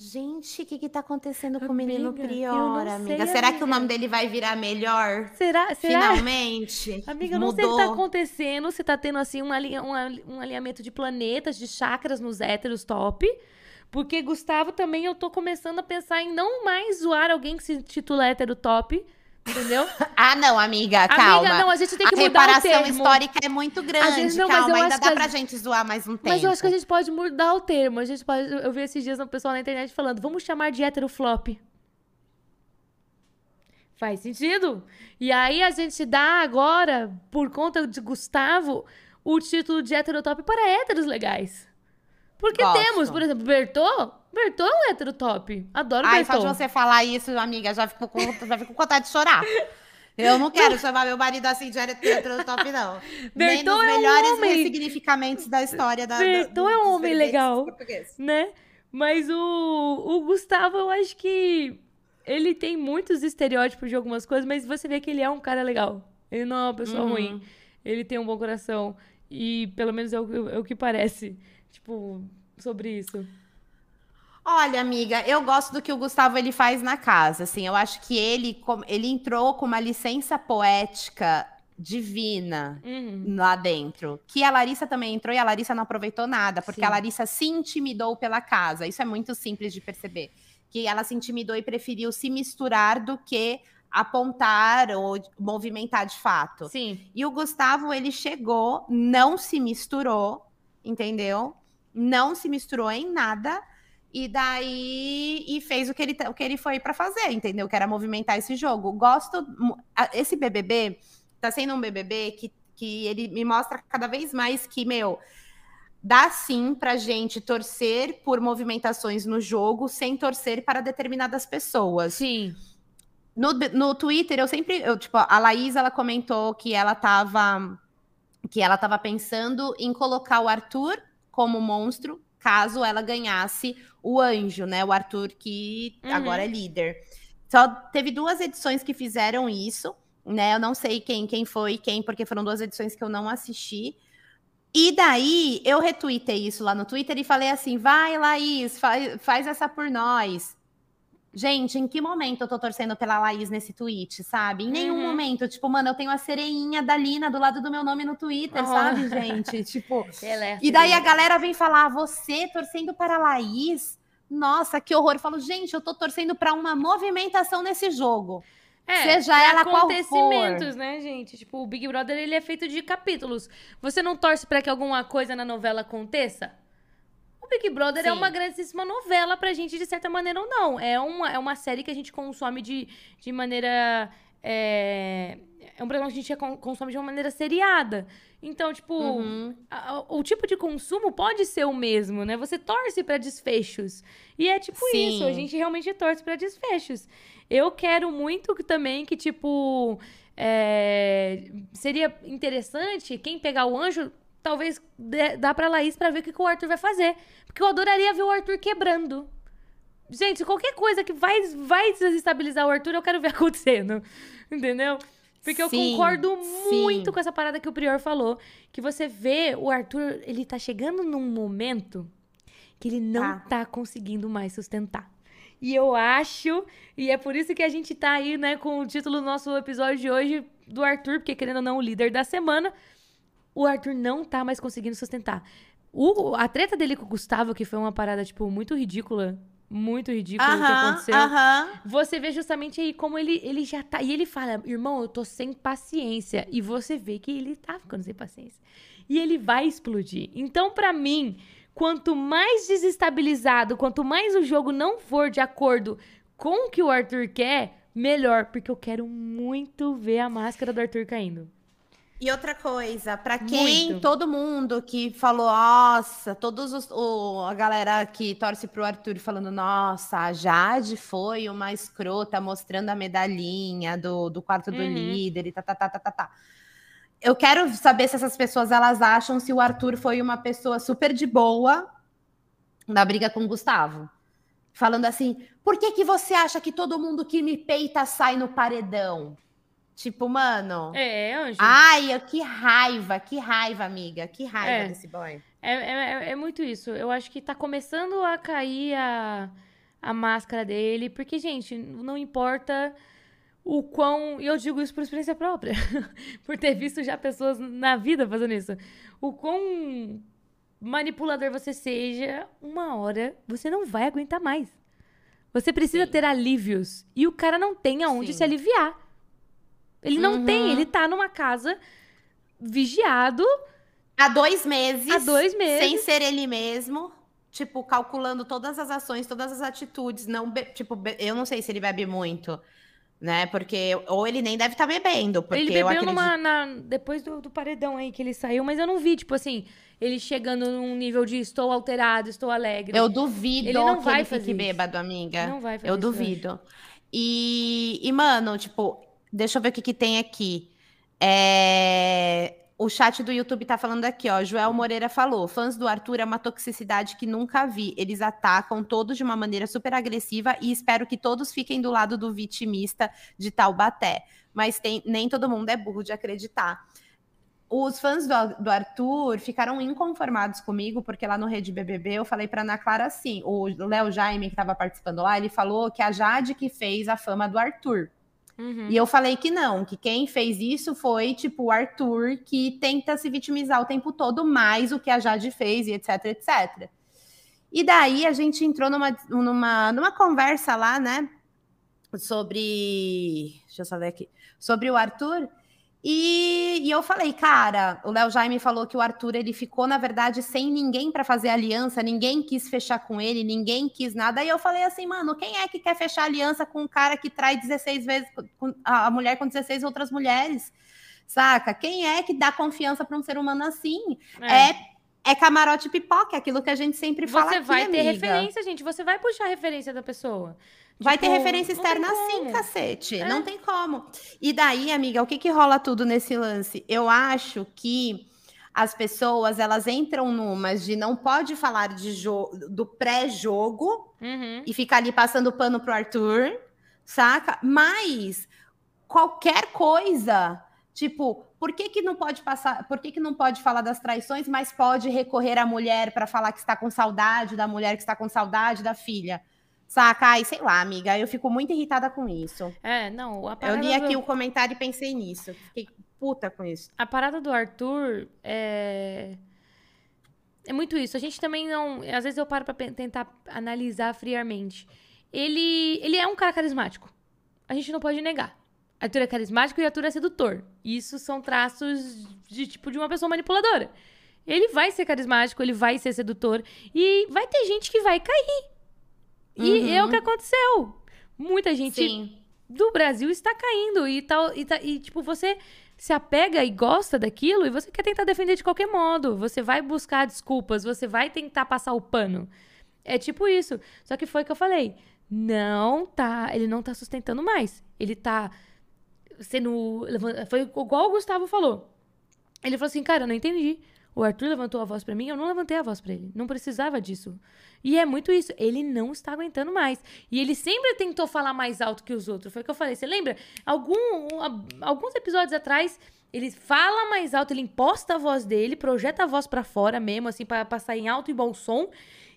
Gente, o que que tá acontecendo com o menino Prior, amiga? Sei, Será amiga. que o nome dele vai virar melhor? Será? Será? Finalmente? Amiga, eu não sei o que tá acontecendo, se tá tendo, assim, um, alinha, um, um alinhamento de planetas, de chakras nos héteros top. Porque, Gustavo, também eu tô começando a pensar em não mais zoar alguém que se titula hétero top. Entendeu? ah, não, amiga, calma. Amiga, não, a gente tem que a mudar o termo. A reparação histórica é muito grande, gente, não, calma, ainda dá pra gente zoar mais um tempo. Mas eu acho que a gente pode mudar o termo. A gente pode... Eu vi esses dias um pessoal na internet falando, vamos chamar de heteroflop. Faz sentido. E aí a gente dá agora, por conta de Gustavo, o título de heterotop para héteros legais. Porque Gosto. temos, por exemplo, Bertô, Bertô é um hétero top. Adoro Ai, Bertô. só de você falar isso, amiga, já fico com, já fico com vontade de chorar. Eu não quero chamar meu marido assim de hétero top, não. Nem nos melhores é um ressignificamentos da história da. Berton é um homem legal. Né? Mas o, o Gustavo, eu acho que ele tem muitos estereótipos de algumas coisas, mas você vê que ele é um cara legal. Ele não é uma pessoa uhum. ruim. Ele tem um bom coração. E pelo menos é o, é o que parece. Tipo, sobre isso. Olha, amiga, eu gosto do que o Gustavo ele faz na casa. Assim, eu acho que ele, ele entrou com uma licença poética divina uhum. lá dentro. Que a Larissa também entrou e a Larissa não aproveitou nada, porque Sim. a Larissa se intimidou pela casa. Isso é muito simples de perceber. Que ela se intimidou e preferiu se misturar do que apontar ou movimentar de fato. Sim. E o Gustavo, ele chegou, não se misturou, entendeu? Não se misturou em nada e daí e fez o que ele, o que ele foi para fazer, entendeu? Que era movimentar esse jogo. Gosto esse BBB tá sendo um BBB que, que ele me mostra cada vez mais que, meu, dá sim pra gente torcer por movimentações no jogo sem torcer para determinadas pessoas. Sim. No, no Twitter, eu sempre, eu, tipo, a Laís, ela comentou que ela tava que ela tava pensando em colocar o Arthur como monstro, caso ela ganhasse o anjo, né? O Arthur que uhum. agora é líder. Só teve duas edições que fizeram isso, né? Eu não sei quem quem foi quem, porque foram duas edições que eu não assisti. E daí eu retuitei isso lá no Twitter e falei assim: vai, Laís, faz, faz essa por nós. Gente, em que momento eu tô torcendo pela Laís nesse tweet, sabe? Em nenhum uhum. momento. Tipo, mano, eu tenho a sereinha da Lina do lado do meu nome no Twitter, uhum. sabe, gente? tipo. É e daí a galera vem falar, você torcendo para a Laís? Nossa, que horror. Eu falo, gente, eu tô torcendo para uma movimentação nesse jogo. É, Seja ela acontecimentos, né, gente? Tipo, o Big Brother ele é feito de capítulos. Você não torce para que alguma coisa na novela aconteça? Big Brother é Sim. é uma grandíssima novela pra gente, de certa maneira ou não. É uma, é uma série que a gente consome de, de maneira. É, é um programa que a gente consome de uma maneira seriada. Então, tipo, uhum. a, a, o tipo de consumo pode ser o mesmo, né? Você torce para desfechos. E é tipo Sim. isso, a gente realmente torce para desfechos. Eu quero muito que, também que, tipo, é, seria interessante quem pegar o anjo talvez dê, dá pra Laís pra ver o que, que o Arthur vai fazer. Porque eu adoraria ver o Arthur quebrando. Gente, qualquer coisa que vai, vai desestabilizar o Arthur, eu quero ver acontecendo. Entendeu? Porque sim, eu concordo muito sim. com essa parada que o Prior falou. Que você vê o Arthur, ele tá chegando num momento que ele não tá, tá conseguindo mais sustentar. E eu acho, e é por isso que a gente tá aí, né, com o título do nosso episódio de hoje do Arthur, porque querendo ou não, o líder da semana o Arthur não tá mais conseguindo sustentar. O, a treta dele com o Gustavo, que foi uma parada, tipo, muito ridícula. Muito ridícula uh -huh, o que aconteceu. Uh -huh. Você vê justamente aí como ele, ele já tá. E ele fala, irmão, eu tô sem paciência. E você vê que ele tá ficando sem paciência. E ele vai explodir. Então, para mim, quanto mais desestabilizado, quanto mais o jogo não for de acordo com o que o Arthur quer, melhor. Porque eu quero muito ver a máscara do Arthur caindo. E outra coisa, para quem Muito. todo mundo que falou, nossa, todos os, o, a galera que torce pro Arthur falando, nossa, a Jade foi uma escrota mostrando a medalhinha do, do quarto do uhum. líder e tá, tá, tá, tá, tá, tá. Eu quero saber se essas pessoas elas acham se o Arthur foi uma pessoa super de boa na briga com o Gustavo. Falando assim, por que, que você acha que todo mundo que me peita sai no paredão? Tipo, mano. É, anjo. Ai, que raiva, que raiva, amiga. Que raiva é. desse boy. É, é, é, muito isso. Eu acho que tá começando a cair a, a máscara dele, porque, gente, não importa o quão. E eu digo isso por experiência própria, por ter visto já pessoas na vida fazendo isso. O quão manipulador você seja, uma hora você não vai aguentar mais. Você precisa Sim. ter alívios. E o cara não tem aonde Sim. se aliviar. Ele não uhum. tem, ele tá numa casa vigiado. Há dois meses. Há dois meses. Sem ser ele mesmo. Tipo, calculando todas as ações, todas as atitudes. Não tipo, eu não sei se ele bebe muito. Né? Porque. Ou ele nem deve estar tá bebendo. Porque ele bebeu acredito... numa, na, depois do, do, paredão aí que ele saiu, mas eu não vi, tipo assim, ele chegando num nível de estou alterado, estou alegre. Eu duvido ele não que vai ele fique isso. bêbado, amiga. Não vai fazer Eu duvido. E, e, mano, tipo, Deixa eu ver o que, que tem aqui. É... O chat do YouTube tá falando aqui, ó. Joel Moreira falou: fãs do Arthur é uma toxicidade que nunca vi. Eles atacam todos de uma maneira super agressiva e espero que todos fiquem do lado do vitimista de Taubaté. Mas tem, nem todo mundo é burro de acreditar. Os fãs do, do Arthur ficaram inconformados comigo, porque lá no Rede BBB eu falei para Ana Clara assim: o Léo Jaime, que estava participando lá, ele falou que a Jade que fez a fama do Arthur. Uhum. E eu falei que não, que quem fez isso foi, tipo, o Arthur, que tenta se vitimizar o tempo todo, mais o que a Jade fez, e etc, etc. E daí a gente entrou numa, numa, numa conversa lá, né? Sobre. Deixa eu só ver aqui. Sobre o Arthur. E, e, eu falei, cara, o Léo Jaime falou que o Arthur ele ficou, na verdade, sem ninguém para fazer aliança, ninguém quis fechar com ele, ninguém quis nada. E eu falei assim, mano, quem é que quer fechar aliança com um cara que trai 16 vezes a mulher com 16 outras mulheres? Saca? Quem é que dá confiança para um ser humano assim? É. é é camarote pipoca, é aquilo que a gente sempre fala. Você aqui, vai ter amiga. referência, gente. Você vai puxar a referência da pessoa. Vai ter tipo, referência externa sim, cacete. É. Não tem como. E daí, amiga, o que que rola tudo nesse lance? Eu acho que as pessoas elas entram numas de não pode falar de do pré-jogo uhum. e ficar ali passando pano pro Arthur, saca? Mas qualquer coisa, tipo, por que, que não pode passar, por que, que não pode falar das traições, mas pode recorrer à mulher para falar que está com saudade da mulher que está com saudade da filha? Saca? Ai, sei lá, amiga, eu fico muito irritada com isso. É, não, a Eu li aqui do... o comentário e pensei nisso. Fiquei puta com isso. A parada do Arthur é. É muito isso. A gente também não. Às vezes eu paro pra tentar analisar friamente. Ele, ele é um cara carismático. A gente não pode negar. Arthur é carismático e Arthur é sedutor. Isso são traços de tipo de uma pessoa manipuladora. Ele vai ser carismático, ele vai ser sedutor e vai ter gente que vai cair. E uhum. é o que aconteceu. Muita gente Sim. do Brasil está caindo e tal. E, tá, e, tipo, você se apega e gosta daquilo e você quer tentar defender de qualquer modo. Você vai buscar desculpas, você vai tentar passar o pano. É tipo isso. Só que foi o que eu falei. Não tá. Ele não tá sustentando mais. Ele tá sendo. Foi igual o Gustavo falou. Ele falou assim, cara, eu não entendi. O Arthur levantou a voz para mim, eu não levantei a voz para ele. Não precisava disso. E é muito isso. Ele não está aguentando mais. E ele sempre tentou falar mais alto que os outros. Foi o que eu falei. Você lembra? Algum, alguns episódios atrás, ele fala mais alto, ele imposta a voz dele, projeta a voz para fora mesmo, assim, para passar em alto e bom som.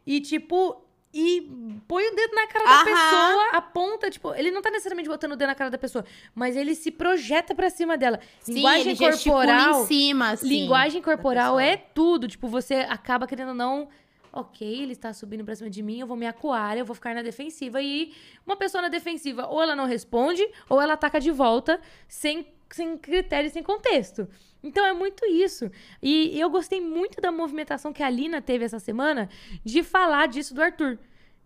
E, tipo, e põe o dedo na cara Aham. da pessoa, aponta, tipo, ele não tá necessariamente botando o dedo na cara da pessoa, mas ele se projeta para cima dela. Sim, linguagem corporal. Em cima, assim, linguagem corporal é tudo. Tipo, você acaba querendo não. Ok, ele está subindo pra cima de mim, eu vou me acuar, eu vou ficar na defensiva. E uma pessoa na defensiva, ou ela não responde, ou ela ataca de volta, sem, sem critério, sem contexto. Então é muito isso. E eu gostei muito da movimentação que a Lina teve essa semana de falar disso do Arthur.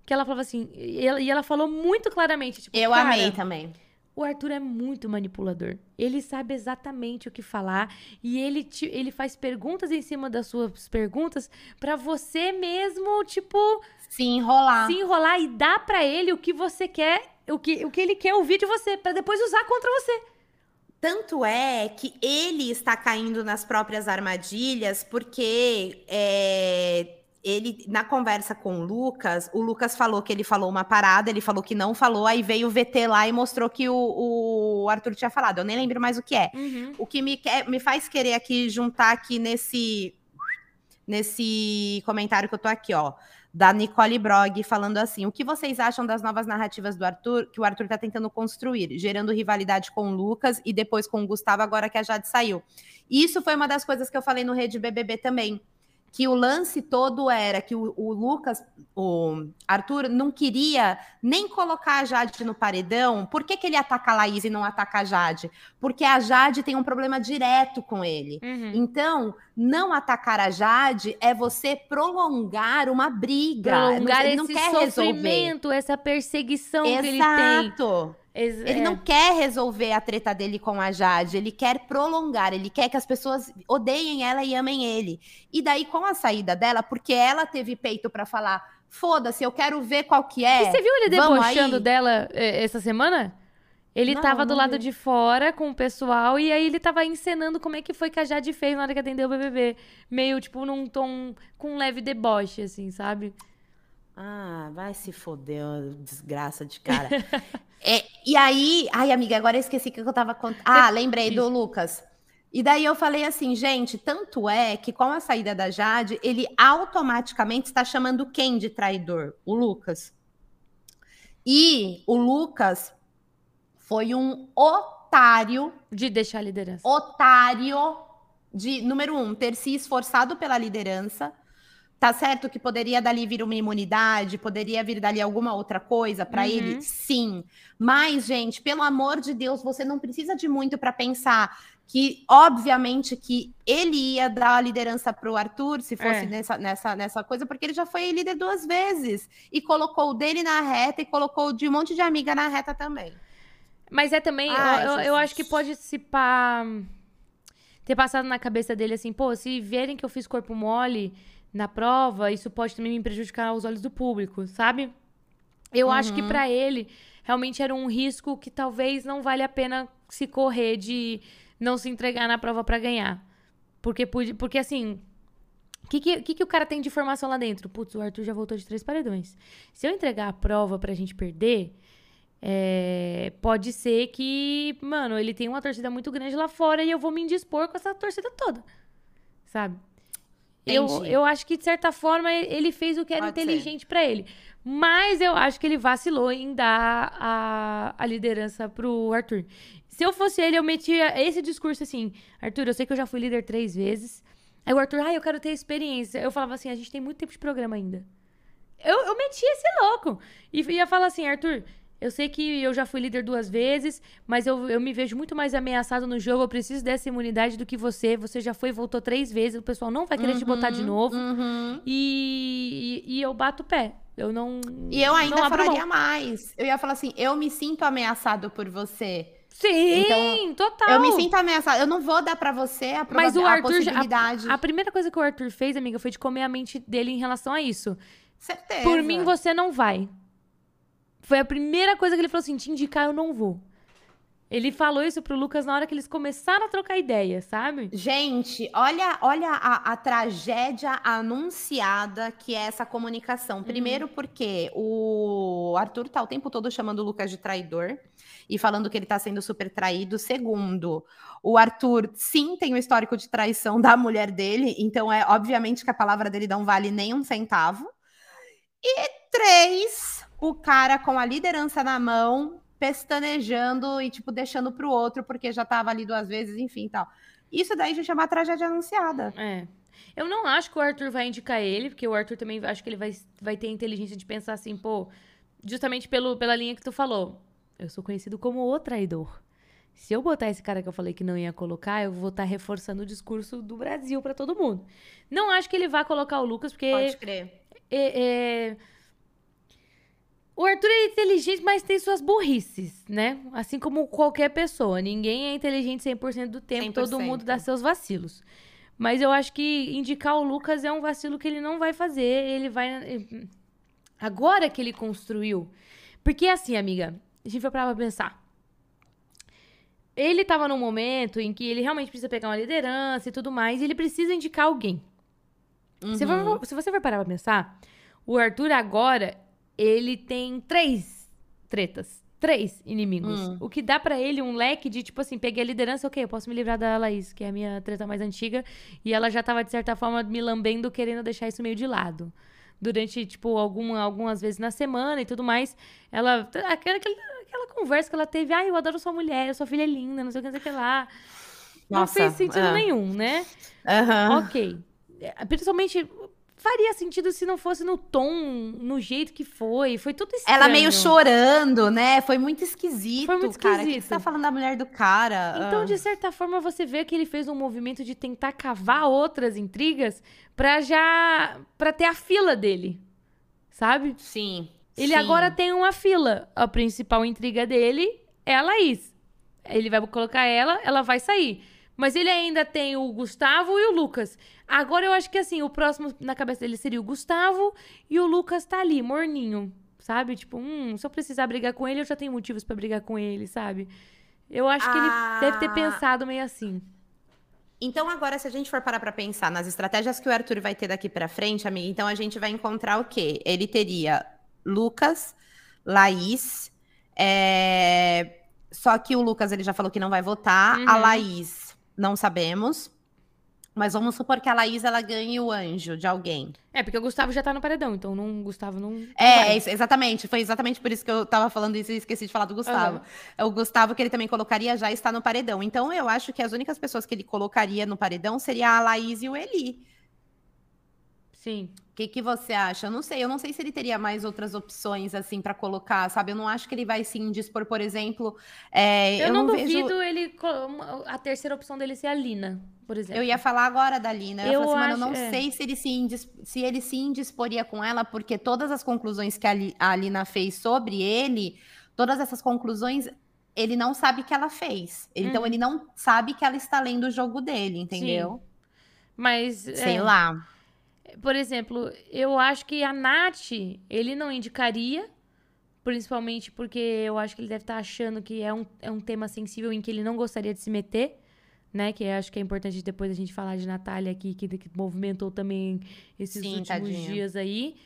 Que ela falava assim, e ela, e ela falou muito claramente. Tipo, eu amei também. O Arthur é muito manipulador. Ele sabe exatamente o que falar e ele, te, ele faz perguntas em cima das suas perguntas para você mesmo, tipo, se enrolar. Se enrolar e dar para ele o que você quer, o que, o que ele quer ouvir de você, para depois usar contra você. Tanto é que ele está caindo nas próprias armadilhas, porque é, ele, na conversa com o Lucas, o Lucas falou que ele falou uma parada, ele falou que não falou, aí veio o VT lá e mostrou que o, o Arthur tinha falado. Eu nem lembro mais o que é. Uhum. O que me, quer, me faz querer aqui juntar aqui nesse, nesse comentário que eu tô aqui, ó da Nicole Brog, falando assim: o que vocês acham das novas narrativas do Arthur, que o Arthur está tentando construir, gerando rivalidade com o Lucas e depois com o Gustavo, agora que a Jade saiu? Isso foi uma das coisas que eu falei no Rede BBB também que o lance todo era que o, o, Lucas, o Arthur, não queria nem colocar a Jade no paredão. Por que, que ele ataca a Laís e não ataca a Jade? Porque a Jade tem um problema direto com ele. Uhum. Então, não atacar a Jade é você prolongar uma briga. Prolongar ele esse não quer sofrimento, resolver. essa perseguição Exato. que ele tem. Exato. Ele não quer resolver a treta dele com a Jade, ele quer prolongar, ele quer que as pessoas odeiem ela e amem ele. E daí, com a saída dela, porque ela teve peito para falar, foda-se, eu quero ver qual que é. E você viu ele debochando dela eh, essa semana? Ele não, tava do lado vi. de fora com o pessoal e aí ele tava encenando como é que foi que a Jade fez na hora que atendeu o BBB. Meio, tipo, num tom com um leve deboche, assim, sabe? Ah, vai se foder, desgraça de cara. é, e aí, ai, amiga, agora eu esqueci que eu tava contando. Ah, lembrei do Lucas. E daí eu falei assim, gente, tanto é que com a saída da Jade, ele automaticamente está chamando quem de traidor? O Lucas. E o Lucas foi um otário. De deixar a liderança. Otário de, número um, ter se esforçado pela liderança. Tá certo que poderia dali vir uma imunidade, poderia vir dali alguma outra coisa para uhum. ele? Sim. Mas, gente, pelo amor de Deus, você não precisa de muito para pensar que, obviamente, que ele ia dar a liderança para o Arthur, se fosse é. nessa, nessa, nessa coisa, porque ele já foi líder duas vezes. E colocou o dele na reta e colocou de um monte de amiga na reta também. Mas é também, Ai, eu, eu, eu, acho que pode se pá, ter passado na cabeça dele assim, pô, se verem que eu fiz corpo mole na prova, isso pode também me prejudicar aos olhos do público, sabe? Eu uhum. acho que uhum. para ele realmente era um risco que talvez não vale a pena se correr de não se entregar na prova para ganhar. Porque, porque assim, o que, que, que, o cara tem de informação lá dentro? Putz, o Arthur já voltou de três paredões. Se eu entregar a prova pra gente perder, é, pode ser que, mano, ele tem uma torcida muito grande lá fora e eu vou me indispor com essa torcida toda. Sabe? Eu, eu acho que, de certa forma, ele fez o que era pode inteligente para ele. Mas eu acho que ele vacilou em dar a, a liderança pro Arthur. Se eu fosse ele, eu metia esse discurso assim: Arthur, eu sei que eu já fui líder três vezes. Aí o Arthur, ah, eu quero ter experiência. Eu falava assim: a gente tem muito tempo de programa ainda. Eu, eu metia esse louco. E ia falar assim: Arthur, eu sei que eu já fui líder duas vezes, mas eu, eu me vejo muito mais ameaçado no jogo. Eu preciso dessa imunidade do que você. Você já foi e voltou três vezes. O pessoal não vai querer uhum, te botar de uhum, novo. Uhum. E, e, e, eu bato o pé. Eu não. E eu ainda falaria mais. Eu ia falar assim: eu me sinto ameaçado por você. Sim, então, total. Eu me sinto ameaçada. Eu não vou dar para você a, Mas o Arthur, a possibilidade. A, a, primeira coisa que o Arthur fez, amiga, foi de comer a mente dele em relação a isso. Certeza. Por mim, você não vai. Foi a primeira coisa que ele falou assim: te indicar, eu não vou. Ele falou isso pro Lucas na hora que eles começaram a trocar ideia, sabe? Gente, olha, olha a, a tragédia anunciada que é essa comunicação. Primeiro, uhum. porque o Arthur tá o tempo todo chamando o Lucas de traidor e falando que ele tá sendo super traído. Segundo, o Arthur sim tem o um histórico de traição da mulher dele, então é obviamente que a palavra dele não vale nem um centavo. E três, o cara com a liderança na mão, pestanejando e, tipo, deixando pro outro, porque já tava ali duas vezes, enfim tal. Isso daí já chama tragédia anunciada. É. Eu não acho que o Arthur vai indicar ele, porque o Arthur também acho que ele vai, vai ter a inteligência de pensar assim, pô, justamente pelo, pela linha que tu falou. Eu sou conhecido como o traidor. Se eu botar esse cara que eu falei que não ia colocar, eu vou estar tá reforçando o discurso do Brasil para todo mundo. Não acho que ele vá colocar o Lucas, porque. Pode crer. É, é, o Arthur é inteligente, mas tem suas burrices, né? Assim como qualquer pessoa. Ninguém é inteligente 100% do tempo, 100%. todo mundo dá seus vacilos. Mas eu acho que indicar o Lucas é um vacilo que ele não vai fazer. Ele vai. Agora que ele construiu. Porque assim, amiga, a gente vai pra pensar. Ele tava num momento em que ele realmente precisa pegar uma liderança e tudo mais, e ele precisa indicar alguém. Uhum. Se, for, se você for parar pra pensar, o Arthur agora ele tem três tretas. Três inimigos. Hum. O que dá para ele um leque de, tipo assim, peguei a liderança, ok, eu posso me livrar da Laís, que é a minha treta mais antiga. E ela já tava, de certa forma, me lambendo, querendo deixar isso meio de lado. Durante, tipo, alguma, algumas vezes na semana e tudo mais. Ela. Aquela, aquela conversa que ela teve, ai, ah, eu adoro sua mulher, sua filha é linda, não sei o que, não sei o que lá. Não Nossa, fez sentido é. nenhum, né? Uhum. Ok. É, principalmente faria sentido se não fosse no tom, no jeito que foi. Foi tudo estranho. Ela meio chorando, né? Foi muito esquisito, Foi muito cara. esquisito. O que você tá falando da mulher do cara? Então, ah. de certa forma, você vê que ele fez um movimento de tentar cavar outras intrigas pra já... pra ter a fila dele, sabe? Sim. Ele sim. agora tem uma fila. A principal intriga dele é a Laís. Ele vai colocar ela, ela vai sair. Mas ele ainda tem o Gustavo e o Lucas. Agora eu acho que assim, o próximo na cabeça dele seria o Gustavo e o Lucas tá ali, morninho, sabe? Tipo, hum, se eu precisar brigar com ele, eu já tenho motivos para brigar com ele, sabe? Eu acho ah. que ele deve ter ah. pensado meio assim. Então, agora, se a gente for parar para pensar nas estratégias que o Arthur vai ter daqui para frente, amiga, então a gente vai encontrar o quê? Ele teria Lucas, Laís, é... só que o Lucas ele já falou que não vai votar, uhum. a Laís não sabemos. Mas vamos supor que a Laís ela ganhe o anjo de alguém. É, porque o Gustavo já tá no paredão, então não, o Gustavo não. É, exatamente. Foi exatamente por isso que eu tava falando isso e esqueci de falar do Gustavo. Uhum. O Gustavo, que ele também colocaria, já está no paredão. Então eu acho que as únicas pessoas que ele colocaria no paredão seria a Laís e o Eli. Sim. O que, que você acha? Eu não sei, eu não sei se ele teria mais outras opções, assim, para colocar, sabe? Eu não acho que ele vai se indispor, por exemplo. É, eu, eu, não, não duvido vejo... ele. A terceira opção dele ser a Lina, por exemplo. Eu ia falar agora da Lina. Eu, eu assim, acho, eu não é. sei se ele se, indis... se ele se indisporia com ela, porque todas as conclusões que a Lina fez sobre ele, todas essas conclusões ele não sabe que ela fez. Então, hum. ele não sabe que ela está lendo o jogo dele, entendeu? Sim. Mas. Sei é... lá. Por exemplo, eu acho que a Nath, ele não indicaria, principalmente porque eu acho que ele deve estar tá achando que é um, é um tema sensível em que ele não gostaria de se meter, né? Que acho que é importante depois a gente falar de Natália aqui, que, que movimentou também esses Sim, últimos tadinha. dias aí.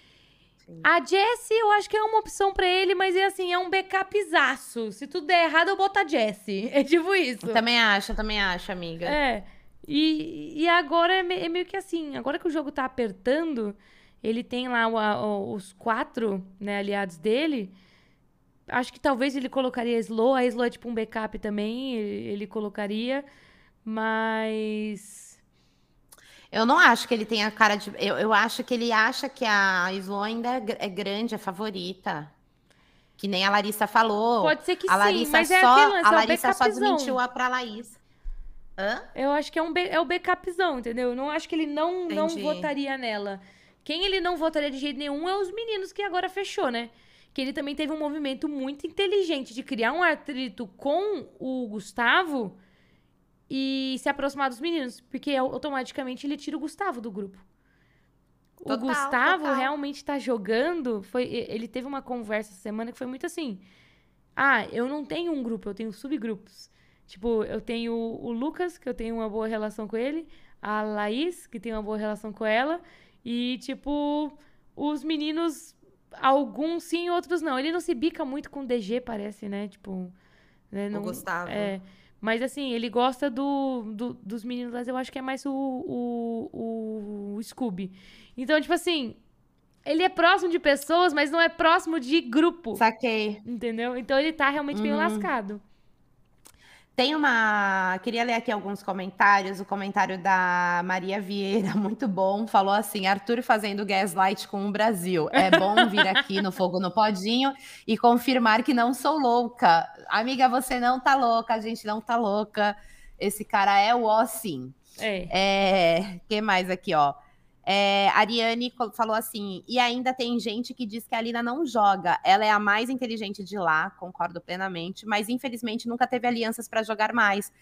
Sim. A Jessie, eu acho que é uma opção para ele, mas é assim, é um backupzaço. Se tudo der errado, eu boto a Jessie. É tipo isso. Eu também acho, eu também acho, amiga. É. E, e agora é, é, meio que assim, agora que o jogo tá apertando, ele tem lá o, os quatro né, aliados dele. Acho que talvez ele colocaria a Slow. A Slow é tipo um backup também, ele, ele colocaria. Mas. Eu não acho que ele tenha cara de. Eu, eu acho que ele acha que a Slow ainda é, é grande, é favorita. Que nem a Larissa falou. Pode ser que a Larissa sim, mas só, é a Larissa só desmentiu a pra Laís. Hã? Eu acho que é, um é o backupzão, entendeu? Eu não acho que ele não, não votaria nela. Quem ele não votaria de jeito nenhum é os meninos que agora fechou, né? Que ele também teve um movimento muito inteligente de criar um atrito com o Gustavo e se aproximar dos meninos. Porque automaticamente ele tira o Gustavo do grupo. Total, o Gustavo total. realmente tá jogando. Foi, ele teve uma conversa essa semana que foi muito assim. Ah, eu não tenho um grupo, eu tenho subgrupos. Tipo, eu tenho o Lucas, que eu tenho uma boa relação com ele, a Laís, que tem uma boa relação com ela, e, tipo, os meninos, alguns sim, outros não. Ele não se bica muito com o DG, parece, né? Tipo. Né? Não, o Gustavo. É. Mas assim, ele gosta do, do, dos meninos, mas eu acho que é mais o, o, o Scooby. Então, tipo assim, ele é próximo de pessoas, mas não é próximo de grupo. Saquei. Entendeu? Então ele tá realmente uhum. meio lascado. Tem uma. Queria ler aqui alguns comentários. O comentário da Maria Vieira, muito bom. Falou assim: Arthur fazendo gaslight com o Brasil. É bom vir aqui no Fogo no Podinho e confirmar que não sou louca. Amiga, você não tá louca, a gente não tá louca. Esse cara é o ó, sim. É. é. que mais aqui, ó? É, Ariane falou assim: e ainda tem gente que diz que a Lina não joga. Ela é a mais inteligente de lá, concordo plenamente, mas infelizmente nunca teve alianças para jogar mais.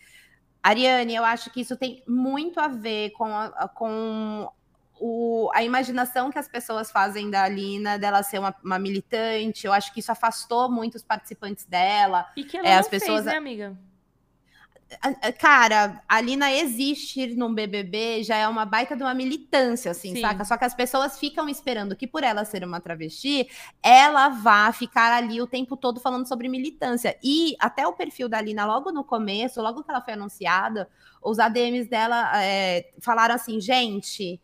Ariane, eu acho que isso tem muito a ver com, a, com o, a imaginação que as pessoas fazem da Lina, dela ser uma, uma, militante. Eu acho que isso afastou muitos participantes dela. E que ela é, as pessoas, fez, né, amiga? Cara, a Lina existir no BBB já é uma baita de uma militância, assim, Sim. saca? Só que as pessoas ficam esperando que, por ela ser uma travesti, ela vá ficar ali o tempo todo falando sobre militância. E até o perfil da Lina, logo no começo, logo que ela foi anunciada, os ADMs dela é, falaram assim: gente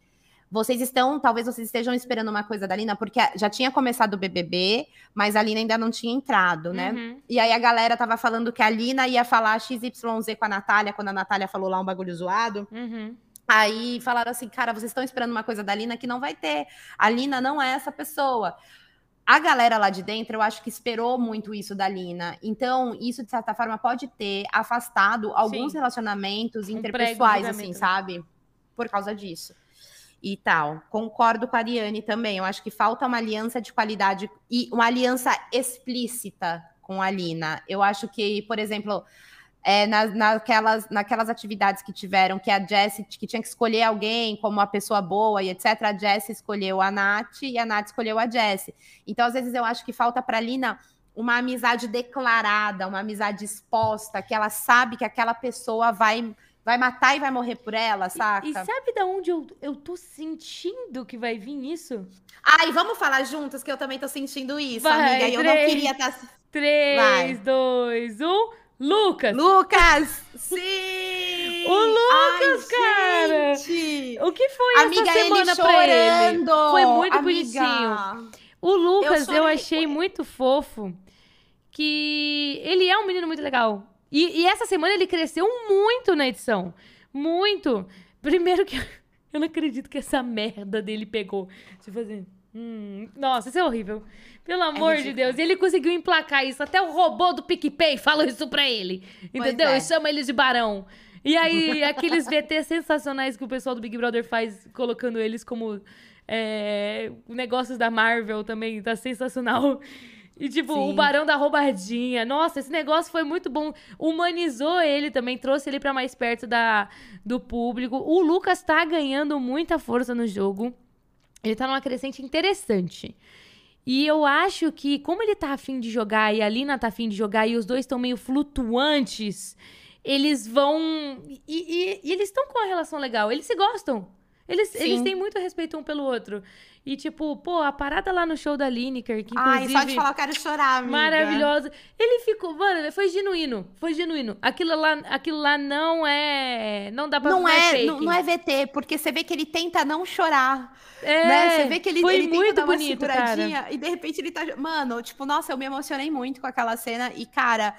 vocês estão, talvez vocês estejam esperando uma coisa da Lina, porque já tinha começado o BBB, mas a Lina ainda não tinha entrado, né? Uhum. E aí a galera tava falando que a Lina ia falar XYZ com a Natália, quando a Natália falou lá um bagulho zoado. Uhum. Aí falaram assim, cara, vocês estão esperando uma coisa da Lina que não vai ter. A Lina não é essa pessoa. A galera lá de dentro, eu acho que esperou muito isso da Lina. Então, isso, de certa forma, pode ter afastado alguns Sim. relacionamentos interpessoais, assim, sabe? Por causa disso e tal. Concordo com a Ariane também. Eu acho que falta uma aliança de qualidade e uma aliança explícita com a Lina. Eu acho que, por exemplo, é, nas, naquelas, naquelas atividades que tiveram, que a Jessie que tinha que escolher alguém como uma pessoa boa e etc. A Jessie escolheu a Nath e a Nath escolheu a Jessie. Então, às vezes, eu acho que falta para a Lina uma amizade declarada, uma amizade exposta, que ela sabe que aquela pessoa vai vai matar e vai morrer por ela, saca? E, e sabe da onde eu, eu tô sentindo que vai vir isso? Ai, vamos falar juntas que eu também tô sentindo isso, vai, amiga. E eu não queria estar. Tá... 3, 2, 1. Lucas! Lucas! Sim! O Lucas, Ai, cara! Gente. O que foi amiga, essa semana pra ele? Foi muito amiga. bonitinho. O Lucas, eu, eu achei muito fofo que ele é um menino muito legal. E, e, essa semana ele cresceu muito na edição. Muito. Primeiro que eu não acredito que essa merda dele pegou. Eu fazer. Hum, nossa, isso é horrível. Pelo é amor é de Deus. E ele conseguiu emplacar isso. Até o robô do PicPay fala isso pra ele. Entendeu? É. E chama ele de barão. E aí, aqueles VT sensacionais que o pessoal do Big Brother faz, colocando eles como é, negócios da Marvel também, tá sensacional. E, tipo, Sim. o Barão da Roubadinha. Nossa, esse negócio foi muito bom. Humanizou ele também, trouxe ele para mais perto da, do público. O Lucas tá ganhando muita força no jogo. Ele tá numa crescente interessante. E eu acho que, como ele tá afim de jogar e a Lina tá afim de jogar e os dois estão meio flutuantes, eles vão. E, e, e eles estão com uma relação legal. Eles se gostam. Eles, eles têm muito respeito um pelo outro. E, tipo, pô, a parada lá no show da Lineker, que inclusive... Ai, só de falar, eu quero chorar, amiga. Maravilhosa. Ele ficou... Mano, foi genuíno. Foi genuíno. Aquilo lá, aquilo lá não é... Não dá pra não é, fake. Não, não é VT, porque você vê que ele tenta não chorar. É, né? Você vê que ele, foi ele muito tenta dar uma bonito, seguradinha cara. e, de repente, ele tá... Mano, tipo, nossa, eu me emocionei muito com aquela cena. E, cara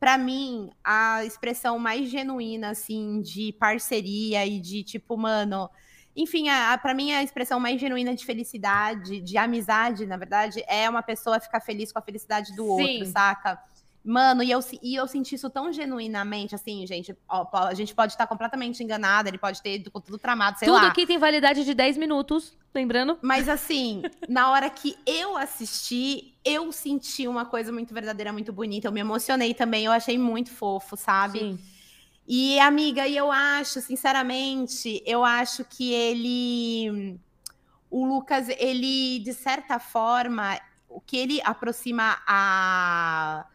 para mim, a expressão mais genuína, assim, de parceria e de tipo, mano, enfim, para mim a expressão mais genuína de felicidade, de amizade, na verdade, é uma pessoa ficar feliz com a felicidade do Sim. outro, saca? Mano, e eu, e eu senti isso tão genuinamente, assim, gente. Ó, a gente pode estar completamente enganada, ele pode ter tudo tramado, sei tudo lá. Tudo aqui tem validade de 10 minutos, lembrando. Mas assim, na hora que eu assisti, eu senti uma coisa muito verdadeira, muito bonita. Eu me emocionei também, eu achei muito fofo, sabe? Sim. E, amiga, e eu acho, sinceramente, eu acho que ele. O Lucas, ele, de certa forma, o que ele aproxima a,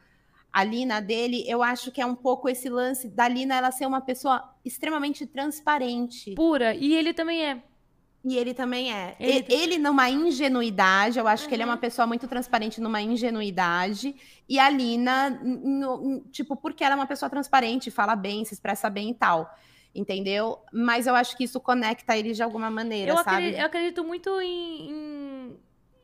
a Lina dele, eu acho que é um pouco esse lance da Lina ela ser uma pessoa extremamente transparente. Pura, e ele também é. E ele também é. Ele, ele numa ingenuidade, eu acho uhum. que ele é uma pessoa muito transparente numa ingenuidade. E a Lina, no, tipo, porque ela é uma pessoa transparente, fala bem, se expressa bem e tal. Entendeu? Mas eu acho que isso conecta ele de alguma maneira, eu sabe? Acredito, eu acredito muito em, em,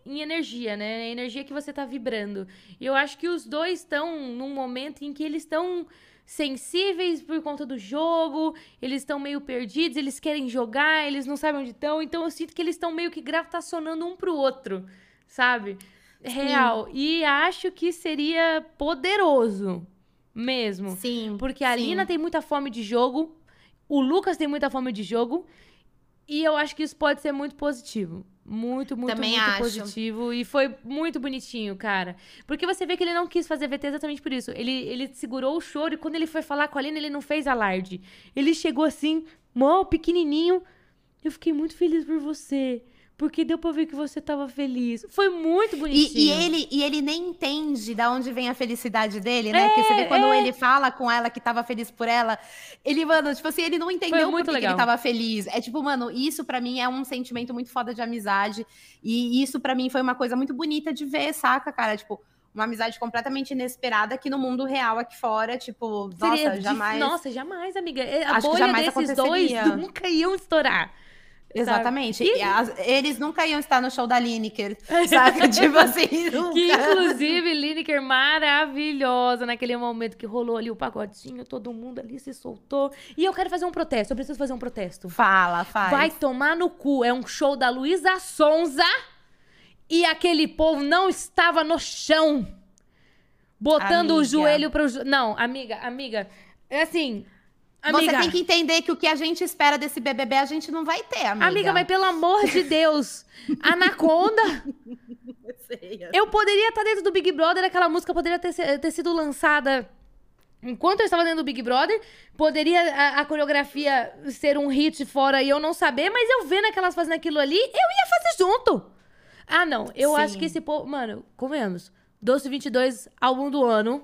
em, energia, né? A energia que você tá vibrando. E eu acho que os dois estão num momento em que eles estão sensíveis por conta do jogo, eles estão meio perdidos, eles querem jogar, eles não sabem onde estão, então eu sinto que eles estão meio que gravitacionando um pro outro, sabe? Real. Sim. E acho que seria poderoso mesmo. Sim. Porque a sim. Lina tem muita fome de jogo, o Lucas tem muita fome de jogo, e eu acho que isso pode ser muito positivo. Muito, muito, Também muito acho. positivo. E foi muito bonitinho, cara. Porque você vê que ele não quis fazer VT exatamente por isso. Ele, ele segurou o choro e quando ele foi falar com a Lina, ele não fez alarde. Ele chegou assim, mó pequenininho. Eu fiquei muito feliz por você porque deu pra ver que você tava feliz. Foi muito bonitinho. E, e ele, e ele nem entende de onde vem a felicidade dele, né? É, porque você vê quando é. ele fala com ela que tava feliz por ela, ele, mano, tipo assim, ele não entendeu por que ele tava feliz. É tipo, mano, isso para mim é um sentimento muito foda de amizade. E isso para mim foi uma coisa muito bonita de ver, saca, cara? Tipo, uma amizade completamente inesperada que no mundo real aqui fora, tipo, Seria nossa, jamais. Nossa, jamais, amiga. A Acho bolha desses dois nunca iam estourar. Exatamente. E... As, eles nunca iam estar no show da Lineker, sabe? tipo assim, nunca. Que, inclusive, Lineker maravilhosa naquele momento que rolou ali o pagodinho, todo mundo ali se soltou. E eu quero fazer um protesto, eu preciso fazer um protesto. Fala, faz. Vai tomar no cu. É um show da Luísa Sonza e aquele povo não estava no chão. Botando amiga. o joelho pro... Não, amiga, amiga. É assim, Amiga, você tem que entender que o que a gente espera desse BBB a gente não vai ter, amiga. Amiga, mas pelo amor de Deus, Anaconda. eu, eu poderia estar dentro do Big Brother, aquela música poderia ter, ter sido lançada Enquanto eu estava dentro do Big Brother, poderia a, a, coreografia ser um hit fora e eu não saber, mas eu vendo aquelas fazendo aquilo ali, eu ia fazer junto. Ah, não. Eu Sim. acho que esse povo. Mano, comemos. Doce 22, álbum do ano.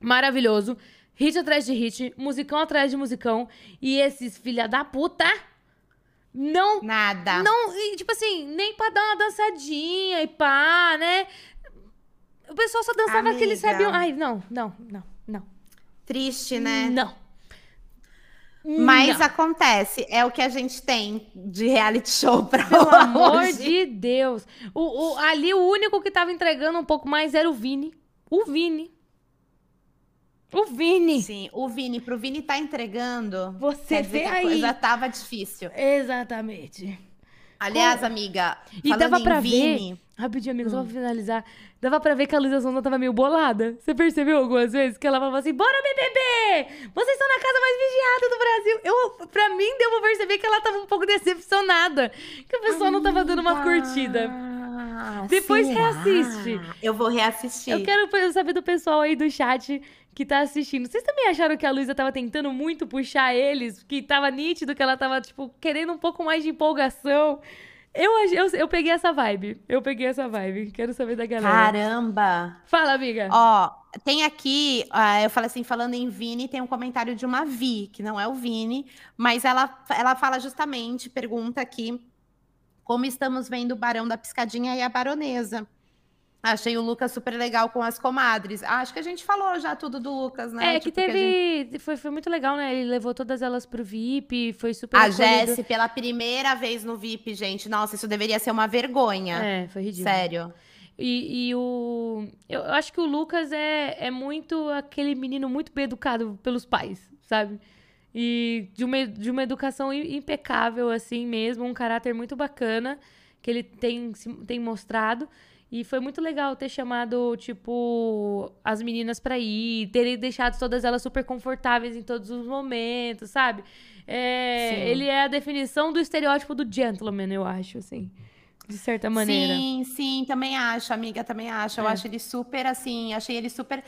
Maravilhoso. Hit atrás de hit, musicão atrás de musicão. E esses filha da puta. Não. Nada. Não, tipo assim, nem pra dar uma dançadinha e pá, né? O pessoal só dançava Amiga. aquele sabiam. Ai, não, não, não, não. Triste, né? Não. Mas não. acontece, é o que a gente tem de reality show pra Pelo hoje. amor de Deus. O, o, ali o único que tava entregando um pouco mais era o Vini. O Vini. O Vini. Sim, o Vini. Pro Vini tá entregando. Você vê aí. A coisa tava difícil. Exatamente. Aliás, amiga, e dava pra Vini... ver. Rapidinho, amigo, hum. só pra finalizar. Dava pra ver que a Luísa Sonda tava meio bolada. Você percebeu algumas vezes que ela falava assim: Bora, BBB! Vocês estão na casa mais vigiada do Brasil. Eu, pra mim, deu pra perceber que ela tava um pouco decepcionada. Que o pessoal não tava dando uma curtida. Depois será? reassiste. Eu vou reassistir. Eu quero saber do pessoal aí do chat que tá assistindo. Vocês também acharam que a Luísa tava tentando muito puxar eles? Que tava nítido que ela tava, tipo, querendo um pouco mais de empolgação? Eu, eu, eu peguei essa vibe. Eu peguei essa vibe. Quero saber da galera. Caramba! Fala, amiga. Ó, tem aqui, uh, eu falo assim, falando em Vini, tem um comentário de uma Vi, que não é o Vini, mas ela, ela fala justamente, pergunta aqui, como estamos vendo o Barão da Piscadinha e a Baronesa. Achei o Lucas super legal com as comadres. Ah, acho que a gente falou já tudo do Lucas, né? É, tipo, que teve. Que gente... foi, foi muito legal, né? Ele levou todas elas pro VIP, foi super. A Jess, pela primeira vez no VIP, gente. Nossa, isso deveria ser uma vergonha. É, foi ridículo. Sério. E, e o. Eu, eu acho que o Lucas é, é muito aquele menino muito bem educado pelos pais, sabe? E de uma, de uma educação impecável, assim mesmo, um caráter muito bacana que ele tem, tem mostrado. E foi muito legal ter chamado, tipo, as meninas pra ir, terem deixado todas elas super confortáveis em todos os momentos, sabe? É, ele é a definição do estereótipo do gentleman, eu acho, assim. De certa maneira. Sim, sim, também acho, amiga, também acho. É. Eu acho ele super, assim, achei ele super.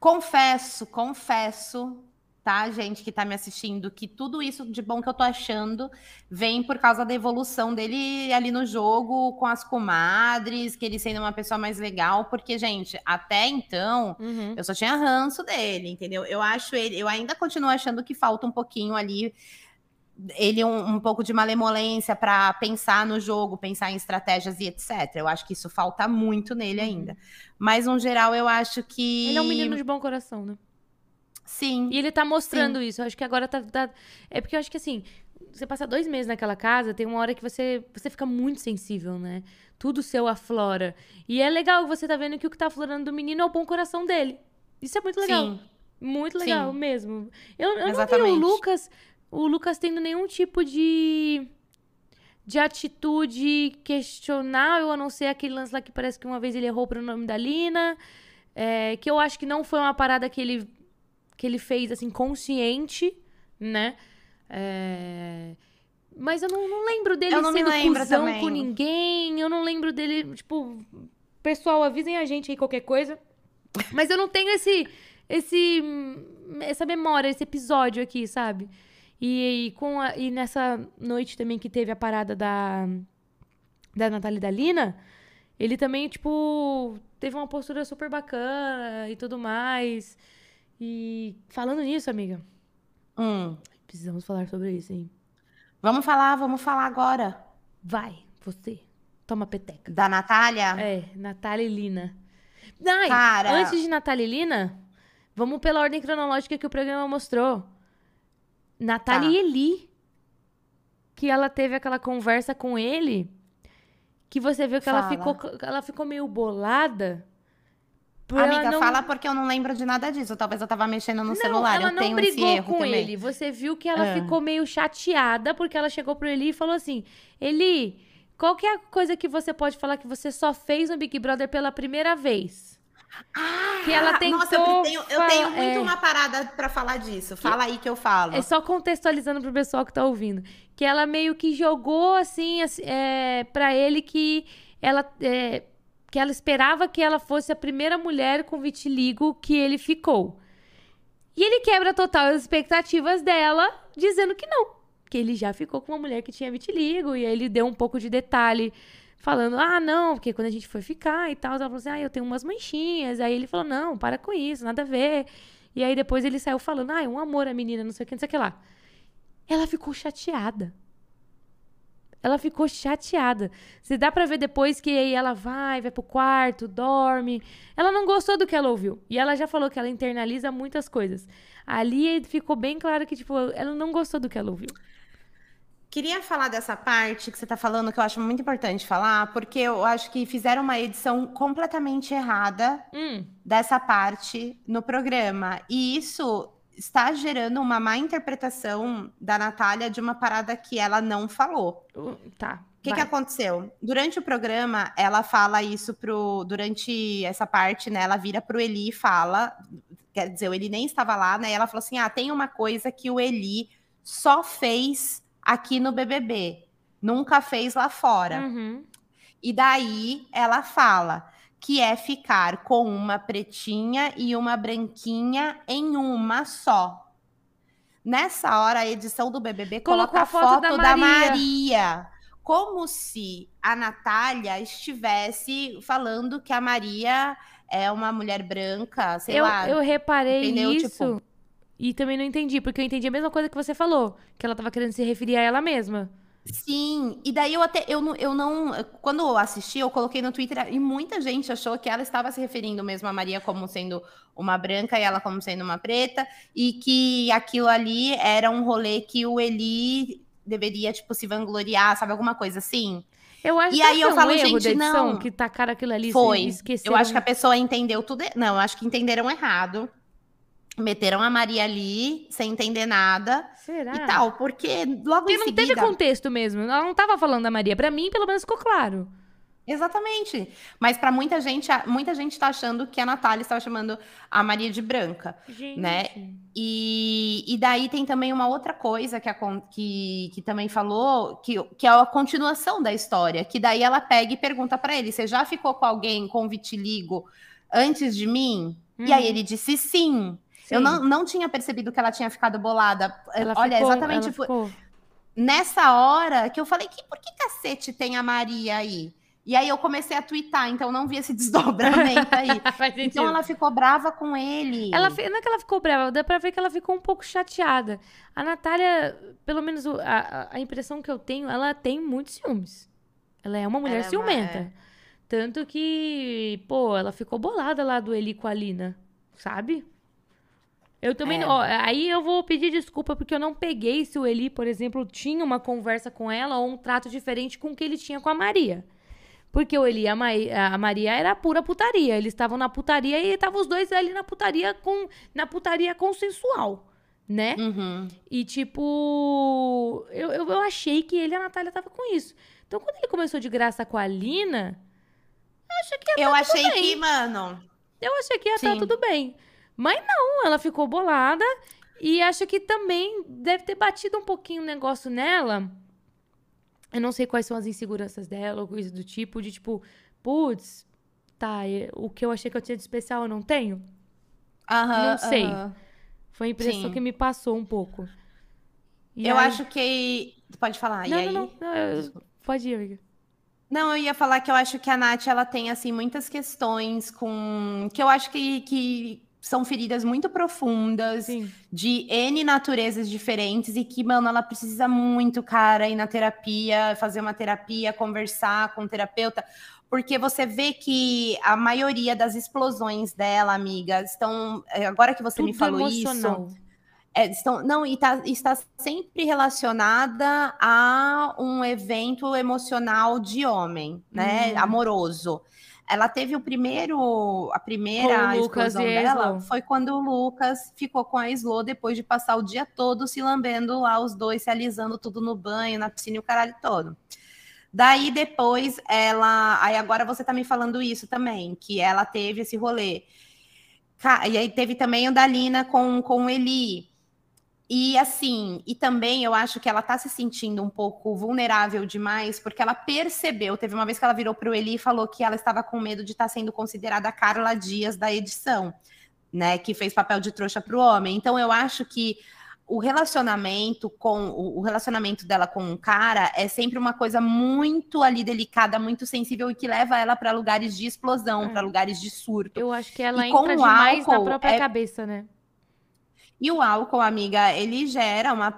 Confesso, confesso tá, gente que tá me assistindo, que tudo isso de bom que eu tô achando vem por causa da evolução dele ali no jogo com as comadres, que ele sendo uma pessoa mais legal, porque, gente, até então uhum. eu só tinha ranço dele, entendeu? Eu acho ele, eu ainda continuo achando que falta um pouquinho ali ele um, um pouco de malemolência para pensar no jogo, pensar em estratégias e etc. Eu acho que isso falta muito nele uhum. ainda. Mas, no geral, eu acho que. Ele é um menino de bom coração, né? Sim. E ele tá mostrando sim. isso. Eu acho que agora tá, tá, É porque eu acho que assim, você passa dois meses naquela casa, tem uma hora que você, você fica muito sensível, né? Tudo seu aflora. E é legal você tá vendo que o que tá aflorando do menino é o bom coração dele. Isso é muito legal. Sim. Muito legal sim. mesmo. Eu, eu não vi o Lucas, o Lucas tendo nenhum tipo de de atitude questionável, a não ser aquele lance lá que parece que uma vez ele errou pro nome da Lina. É, que eu acho que não foi uma parada que ele que ele fez, assim, consciente, né? É... Mas eu não, não lembro dele eu não sendo também. com ninguém. Eu não lembro dele, tipo... Pessoal, avisem a gente aí qualquer coisa. Mas eu não tenho esse... esse essa memória, esse episódio aqui, sabe? E, e, com a, e nessa noite também que teve a parada da, da Natália Dalina, ele também, tipo, teve uma postura super bacana e tudo mais. E falando nisso, amiga. Hum. Precisamos falar sobre isso, hein? Vamos falar, vamos falar agora. Vai, você. Toma peteca. Da Natália? É, Natália e Lina. Ai, Cara... antes de Natália e Lina, vamos pela ordem cronológica que o programa mostrou. Natália tá. e Eli. Que ela teve aquela conversa com ele. Que você viu que ela ficou, ela ficou meio bolada Amiga, não... fala porque eu não lembro de nada disso. Talvez eu tava mexendo no não, celular. Ela eu não tenho brigou esse erro com também. ele. Você viu que ela é. ficou meio chateada porque ela chegou pro Eli e falou assim: Eli, qual que é a coisa que você pode falar que você só fez no Big Brother pela primeira vez? Ah, que ela tentou nossa, eu tenho, eu tenho muito é, uma parada para falar disso. Fala aí que eu falo. É só contextualizando pro pessoal que tá ouvindo. Que ela meio que jogou assim, é, para ele que ela é, que ela esperava que ela fosse a primeira mulher com vitiligo que ele ficou. E ele quebra total as expectativas dela, dizendo que não. Que ele já ficou com uma mulher que tinha vitiligo. E aí ele deu um pouco de detalhe, falando: ah, não, porque quando a gente foi ficar e tal, ela falou assim: ah, eu tenho umas manchinhas. Aí ele falou: não, para com isso, nada a ver. E aí depois ele saiu falando: ah, é um amor a menina, não sei o que, não sei o que lá. Ela ficou chateada. Ela ficou chateada. Você dá para ver depois que aí ela vai, vai pro quarto, dorme. Ela não gostou do que ela ouviu. E ela já falou que ela internaliza muitas coisas. Ali ficou bem claro que, tipo, ela não gostou do que ela ouviu. Queria falar dessa parte que você está falando, que eu acho muito importante falar, porque eu acho que fizeram uma edição completamente errada hum. dessa parte no programa. E isso está gerando uma má interpretação da Natália de uma parada que ela não falou. Uh, tá. O que, que aconteceu? Durante o programa, ela fala isso pro. Durante essa parte, né? Ela vira pro Eli e fala. Quer dizer, o Eli nem estava lá, né? E ela falou assim: ah, tem uma coisa que o Eli só fez aqui no BBB. Nunca fez lá fora. Uhum. E daí ela fala: que é ficar com uma pretinha e uma branquinha em uma só. Nessa hora, a edição do BBB coloca a foto, foto da, da Maria. Maria. Como se a Natália estivesse falando que a Maria é uma mulher branca, sei eu, lá. Eu reparei entendeu? isso tipo... e também não entendi, porque eu entendi a mesma coisa que você falou, que ela estava querendo se referir a ela mesma. Sim, e daí eu até eu não, eu não quando eu assisti, eu coloquei no Twitter e muita gente achou que ela estava se referindo mesmo a Maria como sendo uma branca e ela como sendo uma preta, e que aquilo ali era um rolê que o Eli deveria tipo se vangloriar, sabe alguma coisa assim. Eu acho e que aí eu um falo, gente, edição, não, que tacaram aquilo ali, foi. Eu acho que a pessoa entendeu tudo, não, eu acho que entenderam errado meteram a Maria ali sem entender nada. Será? E tal, porque logo porque em não seguida... teve contexto mesmo. Ela não estava falando da Maria. Para mim, pelo menos ficou claro. Exatamente. Mas para muita gente, muita gente tá achando que a Natália estava chamando a Maria de branca, gente. né? E, e daí tem também uma outra coisa que, a, que, que também falou, que, que é a continuação da história, que daí ela pega e pergunta para ele: "Você já ficou com alguém com vitiligo antes de mim?" Hum. E aí uhum. ele disse sim. Sim. Eu não, não tinha percebido que ela tinha ficado bolada. Ela Olha, ficou, exatamente por... nessa hora que eu falei que por que cacete tem a Maria aí? E aí eu comecei a twittar, então não vi esse desdobramento aí. então ela ficou brava com ele. Ela, não é que ela ficou brava, dá pra ver que ela ficou um pouco chateada. A Natália, pelo menos a, a impressão que eu tenho, ela tem muitos ciúmes. Ela é uma mulher ciumenta. É uma, é. Tanto que, pô, ela ficou bolada lá do Eli com a Lina, sabe? Eu também. É. Ó, aí eu vou pedir desculpa porque eu não peguei se o Eli, por exemplo, tinha uma conversa com ela ou um trato diferente com o que ele tinha com a Maria. Porque o Eli e a, Ma a Maria era pura putaria. Eles estavam na putaria e estavam os dois ali na putaria com na putaria consensual, né? Uhum. E tipo, eu, eu, eu, achei que ele e a Natália estavam com isso. Então, quando ele começou de graça com a Lina, eu achei que ia Eu achei que, mano. Eu achei que ia estar tudo bem. Mas não, ela ficou bolada e acho que também deve ter batido um pouquinho o negócio nela. Eu não sei quais são as inseguranças dela ou coisa do tipo, de tipo, putz, tá, o que eu achei que eu tinha de especial eu não tenho? Não sei. Foi a impressão Sim. que me passou um pouco. E eu aí... acho que. Pode falar. Não, e não, aí... não, não eu... Pode ir, amiga. Não, eu ia falar que eu acho que a Nath, ela tem, assim, muitas questões com... Que eu acho que, que são feridas muito profundas, Sim. de N naturezas diferentes, e que, mano, ela precisa muito, cara, ir na terapia, fazer uma terapia, conversar com o terapeuta, porque você vê que a maioria das explosões dela, amiga, estão. É, agora que você Tudo me falou emocional. isso. É, estão, não, e tá, está sempre relacionada a um evento emocional de homem, né? Hum. Amoroso. Ela teve o primeiro, a primeira explosão dela foi quando o Lucas ficou com a Slo depois de passar o dia todo se lambendo lá, os dois se alisando tudo no banho, na piscina e o caralho todo. Daí depois ela. Aí agora você tá me falando isso também, que ela teve esse rolê. E aí teve também o da Lina com, com o Eli. E assim, e também eu acho que ela tá se sentindo um pouco vulnerável demais, porque ela percebeu, teve uma vez que ela virou pro Eli e falou que ela estava com medo de estar tá sendo considerada a Carla Dias da edição. né? Que fez papel de trouxa pro homem. Então eu acho que o relacionamento com o relacionamento dela com um cara é sempre uma coisa muito ali delicada, muito sensível e que leva ela para lugares de explosão, é. para lugares de surto. Eu acho que ela e entra demais álcool, na própria é... cabeça, né? E o álcool, amiga, ele gera uma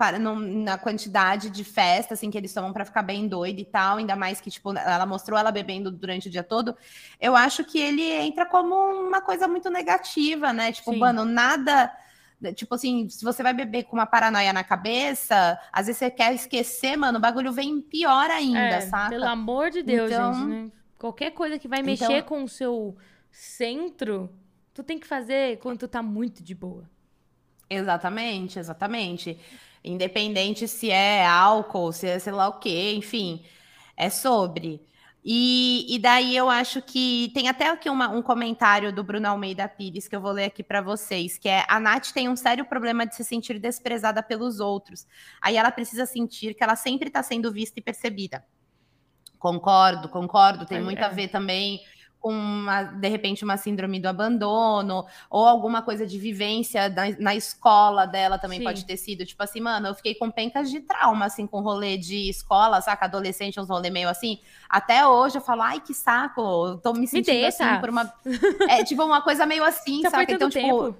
na quantidade de festa assim que eles tomam para ficar bem doido e tal, ainda mais que tipo ela mostrou ela bebendo durante o dia todo. Eu acho que ele entra como uma coisa muito negativa, né? Tipo, Sim. mano, nada Tipo assim, se você vai beber com uma paranoia na cabeça, às vezes você quer esquecer, mano, o bagulho vem pior ainda, é, saca? Pelo amor de Deus, então... gente. Né? Qualquer coisa que vai então... mexer com o seu centro, tu tem que fazer quando tu tá muito de boa. Exatamente, exatamente. Independente se é álcool, se é sei lá o quê, enfim, é sobre. E, e daí eu acho que tem até aqui uma, um comentário do Bruno Almeida Pires que eu vou ler aqui para vocês, que é a Nath tem um sério problema de se sentir desprezada pelos outros. Aí ela precisa sentir que ela sempre está sendo vista e percebida. Concordo, concordo, tem muito é. a ver também com uma, de repente uma síndrome do abandono ou alguma coisa de vivência na, na escola dela também Sim. pode ter sido tipo assim, mano, eu fiquei com pencas de trauma assim com rolê de escola, saca, adolescente, uns rolê meio assim. Até hoje eu falo, ai que saco, eu tô me sentindo me assim por uma é tipo uma coisa meio assim, Já saca? Então tipo tempo.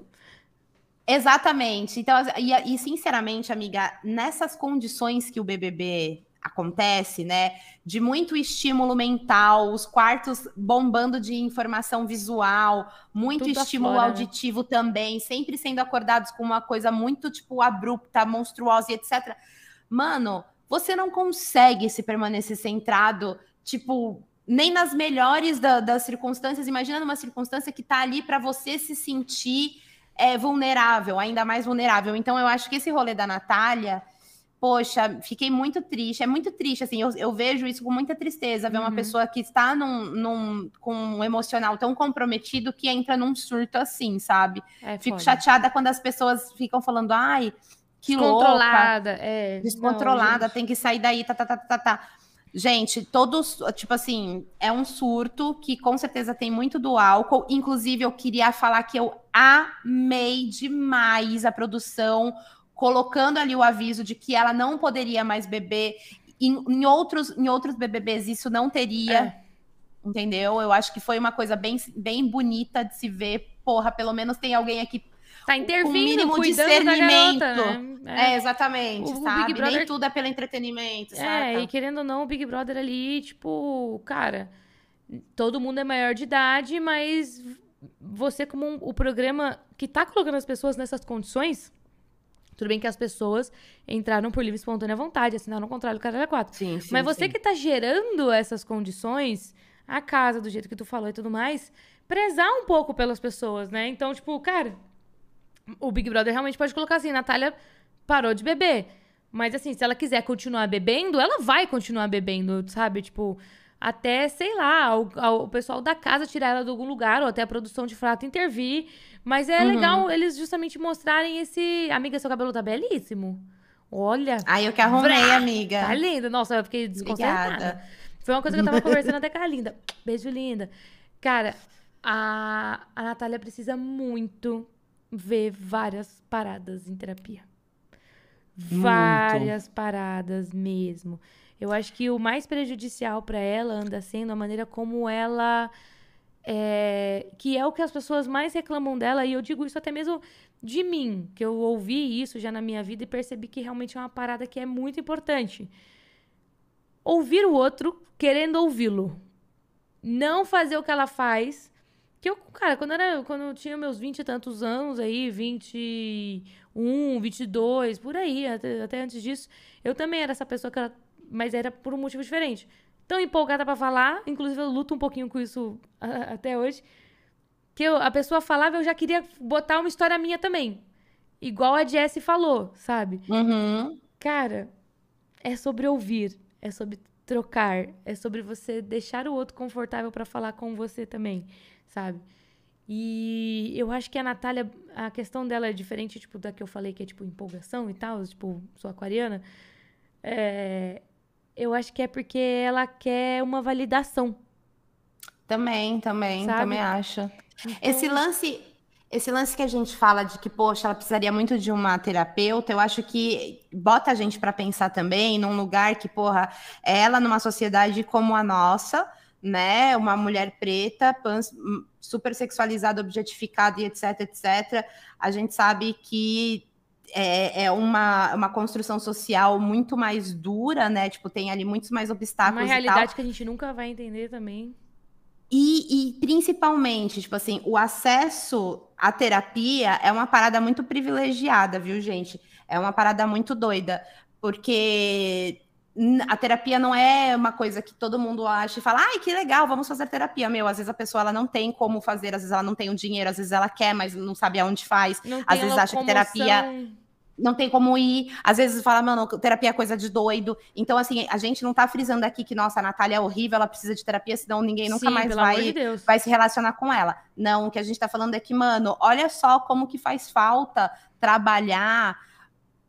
Exatamente. Então, e, e sinceramente, amiga, nessas condições que o BBB acontece, né? De muito estímulo mental, os quartos bombando de informação visual, muito Tudo estímulo afora, né? auditivo né? também, sempre sendo acordados com uma coisa muito, tipo, abrupta, monstruosa e etc. Mano, você não consegue se permanecer centrado, tipo, nem nas melhores da, das circunstâncias. Imagina numa circunstância que tá ali para você se sentir é, vulnerável, ainda mais vulnerável. Então, eu acho que esse rolê da Natália poxa, fiquei muito triste. É muito triste, assim, eu, eu vejo isso com muita tristeza, ver uhum. uma pessoa que está num, num, com um emocional tão comprometido que entra num surto assim, sabe? É, Fico foda. chateada quando as pessoas ficam falando, ai, que descontrolada, louca. É, descontrolada, não, tem que sair daí, tá, tá, tá, tá, tá. Gente, todos, tipo assim, é um surto que com certeza tem muito do álcool. Inclusive, eu queria falar que eu amei demais a produção, colocando ali o aviso de que ela não poderia mais beber. Em, em outros, em outros BBBs isso não teria, é. entendeu? Eu acho que foi uma coisa bem, bem bonita de se ver. Porra, pelo menos tem alguém aqui tá intervindo, um mínimo discernimento. Garota, né? é. é. exatamente, o, sabe? O Brother... Nem tudo é pelo entretenimento, É, e querendo ou não, o Big Brother ali, tipo, cara, todo mundo é maior de idade, mas você como um, o programa que tá colocando as pessoas nessas condições, tudo bem que as pessoas entraram por livre e espontânea vontade, assinaram um contrato do Caralho 4. Sim, sim, Mas você sim. que tá gerando essas condições, a casa, do jeito que tu falou e tudo mais, prezar um pouco pelas pessoas, né? Então, tipo, cara, o Big Brother realmente pode colocar assim, Natália parou de beber. Mas assim, se ela quiser continuar bebendo, ela vai continuar bebendo, sabe? Tipo, até, sei lá, o, o pessoal da casa tirar ela de algum lugar, ou até a produção de frato intervir. Mas é uhum. legal eles justamente mostrarem esse. Amiga, seu cabelo tá belíssimo. Olha. Ai, eu que arrumei, vrá, amiga. Tá lindo. Nossa, eu fiquei desconcertada. Obrigada. Foi uma coisa que eu tava conversando até com a Linda. Beijo, linda. Cara, a, a Natália precisa muito ver várias paradas em terapia. Muito. Várias paradas mesmo. Eu acho que o mais prejudicial para ela anda sendo a maneira como ela é, que é o que as pessoas mais reclamam dela, e eu digo isso até mesmo de mim, que eu ouvi isso já na minha vida e percebi que realmente é uma parada que é muito importante. Ouvir o outro querendo ouvi-lo. Não fazer o que ela faz. Que eu, cara, quando, era, quando eu tinha meus 20 e tantos anos aí, 21, 22, por aí, até, até antes disso, eu também era essa pessoa que mas era por um motivo diferente tão empolgada para falar, inclusive eu luto um pouquinho com isso até hoje, que eu, a pessoa falava, eu já queria botar uma história minha também. Igual a Jessie falou, sabe? Uhum. Cara, é sobre ouvir, é sobre trocar, é sobre você deixar o outro confortável para falar com você também, sabe? E eu acho que a Natália, a questão dela é diferente, tipo, da que eu falei, que é, tipo, empolgação e tal, tipo, sou aquariana. É, eu acho que é porque ela quer uma validação. Também, também, Sabe? também acho. Então... Esse lance Esse lance que a gente fala de que, poxa, ela precisaria muito de uma terapeuta, eu acho que bota a gente para pensar também num lugar que, porra, ela numa sociedade como a nossa, né? Uma mulher preta, super sexualizada, objetificada e etc, etc. A gente sabe que é, é, uma, uma construção social muito mais dura, né? Tipo, tem ali muitos mais obstáculos. Uma realidade que a gente nunca vai entender também. E, e, principalmente, tipo assim, o acesso à terapia é uma parada muito privilegiada, viu, gente? É uma parada muito doida, porque a terapia não é uma coisa que todo mundo acha e fala, ai, que legal, vamos fazer terapia. Meu, às vezes a pessoa ela não tem como fazer, às vezes ela não tem o dinheiro, às vezes ela quer, mas não sabe aonde faz. Às vezes acha que terapia não tem como ir. Às vezes fala, mano, terapia é coisa de doido. Então, assim, a gente não tá frisando aqui que, nossa, a Natália é horrível, ela precisa de terapia, senão ninguém nunca Sim, mais vai, de vai se relacionar com ela. Não, o que a gente tá falando é que, mano, olha só como que faz falta trabalhar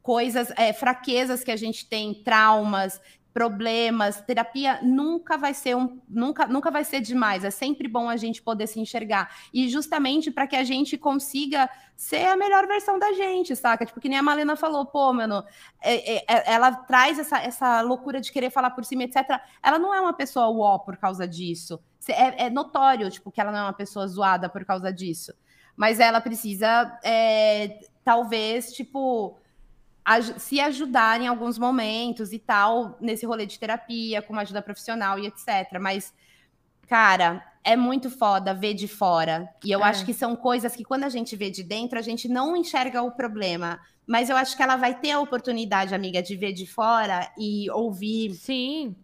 coisas, é, fraquezas que a gente tem, traumas, problemas, terapia nunca vai ser um, nunca, nunca vai ser demais. É sempre bom a gente poder se enxergar e justamente para que a gente consiga ser a melhor versão da gente, saca? Tipo que nem a Malena falou, pô, mano, é, é, é ela traz essa, essa loucura de querer falar por cima, etc. Ela não é uma pessoa uó por causa disso. É, é notório, tipo, que ela não é uma pessoa zoada por causa disso. Mas ela precisa, é, talvez, tipo se ajudar em alguns momentos e tal, nesse rolê de terapia, com uma ajuda profissional e etc. Mas, cara, é muito foda ver de fora. E eu é. acho que são coisas que, quando a gente vê de dentro, a gente não enxerga o problema. Mas eu acho que ela vai ter a oportunidade, amiga, de ver de fora e ouvir. Sim.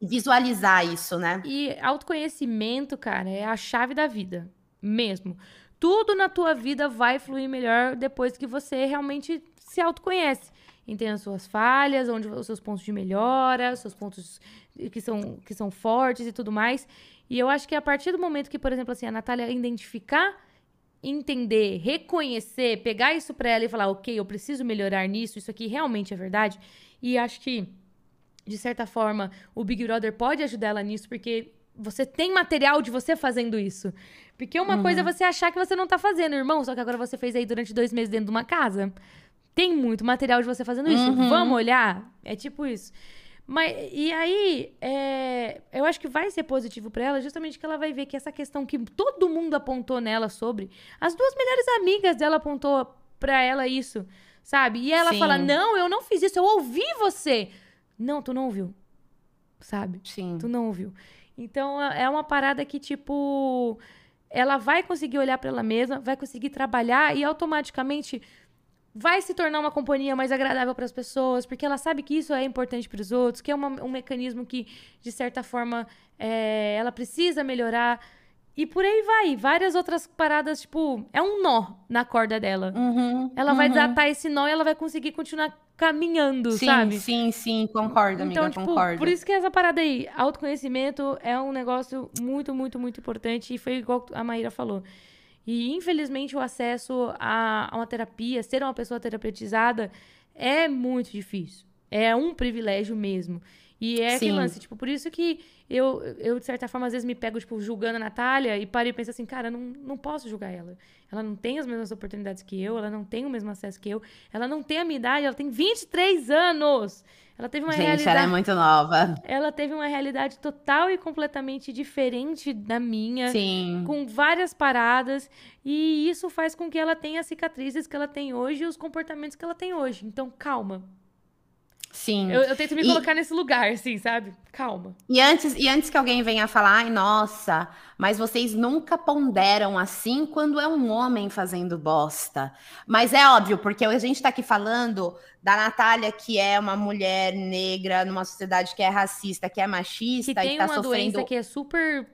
Visualizar isso, né? E autoconhecimento, cara, é a chave da vida. Mesmo. Tudo na tua vida vai fluir melhor depois que você realmente se autoconhece. Entende as suas falhas, onde os seus pontos de melhora, os seus pontos que são, que são fortes e tudo mais. E eu acho que a partir do momento que, por exemplo, assim, a Natália identificar, entender, reconhecer, pegar isso para ela e falar, ok, eu preciso melhorar nisso, isso aqui realmente é verdade. E acho que, de certa forma, o Big Brother pode ajudar ela nisso, porque você tem material de você fazendo isso. Porque uma uhum. coisa é você achar que você não tá fazendo, irmão, só que agora você fez aí durante dois meses dentro de uma casa. Tem muito material de você fazendo isso. Uhum. Vamos olhar? É tipo isso. Mas, e aí, é, eu acho que vai ser positivo para ela, justamente que ela vai ver que essa questão que todo mundo apontou nela sobre, as duas melhores amigas dela apontou para ela isso, sabe? E ela Sim. fala: Não, eu não fiz isso, eu ouvi você. Não, tu não ouviu, sabe? Sim. Tu não ouviu. Então, é uma parada que, tipo, ela vai conseguir olhar para ela mesma, vai conseguir trabalhar e automaticamente vai se tornar uma companhia mais agradável para as pessoas, porque ela sabe que isso é importante para os outros, que é uma, um mecanismo que, de certa forma, é, ela precisa melhorar. E por aí vai. Várias outras paradas, tipo, é um nó na corda dela. Uhum, ela uhum. vai desatar esse nó e ela vai conseguir continuar caminhando, sim, sabe? Sim, sim, concordo, amiga, então, tipo, concordo. Por isso que essa parada aí, autoconhecimento é um negócio muito, muito, muito importante. E foi igual a Maíra falou. E, infelizmente, o acesso a, a uma terapia, ser uma pessoa terapeutizada, é muito difícil. É um privilégio mesmo. E é Sim. aquele lance, tipo, por isso que eu, eu, de certa forma, às vezes me pego, tipo, julgando a Natália e parei e penso assim, cara, não, não posso julgar ela. Ela não tem as mesmas oportunidades que eu, ela não tem o mesmo acesso que eu, ela não tem a minha idade, ela tem 23 anos. Ela teve uma Gente, realidade. ela é muito nova. Ela teve uma realidade total e completamente diferente da minha. Sim. Com várias paradas. E isso faz com que ela tenha as cicatrizes que ela tem hoje e os comportamentos que ela tem hoje. Então, calma. Sim. Eu, eu tento me e... colocar nesse lugar, assim, sabe? Calma. E antes, e antes que alguém venha falar, ai, nossa, mas vocês nunca ponderam assim quando é um homem fazendo bosta. Mas é óbvio, porque a gente tá aqui falando da Natália, que é uma mulher negra numa sociedade que é racista, que é machista que tem e tá uma sofrendo. doença que é super.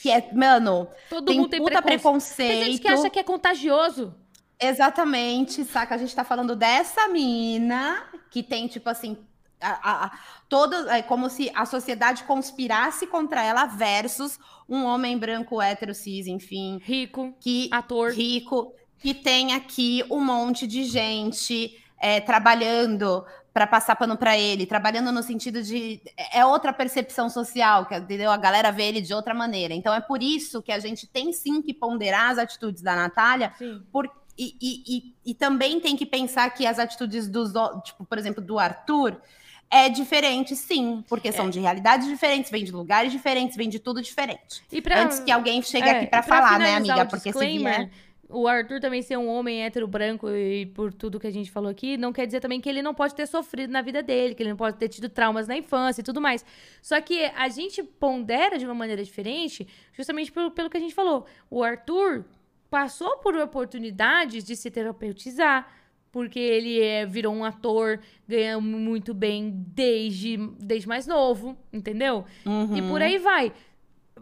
Que é, mano, Todo tem mundo tem puta preconceito. Tem gente que acha que é contagioso. Exatamente, saca? A gente tá falando dessa mina que tem, tipo assim, a, a, toda, é como se a sociedade conspirasse contra ela versus um homem branco, hétero, cis, enfim. Rico, que, ator. Rico, que tem aqui um monte de gente é, trabalhando para passar pano para ele, trabalhando no sentido de é, é outra percepção social, que entendeu? A galera vê ele de outra maneira. Então é por isso que a gente tem sim que ponderar as atitudes da Natália, por, e, e, e, e, também tem que pensar que as atitudes dos, tipo, por exemplo, do Arthur é diferente, sim, porque são é. de realidades diferentes, vem de lugares diferentes, vem de tudo diferente. Pra, Antes que alguém chegue é, aqui para falar, né, amiga? Porque se vier o Arthur também ser um homem hétero branco e por tudo que a gente falou aqui, não quer dizer também que ele não pode ter sofrido na vida dele, que ele não pode ter tido traumas na infância e tudo mais. Só que a gente pondera de uma maneira diferente, justamente pelo, pelo que a gente falou. O Arthur passou por oportunidades de se terapeutizar, porque ele é, virou um ator, ganha muito bem desde, desde mais novo, entendeu? Uhum. E por aí vai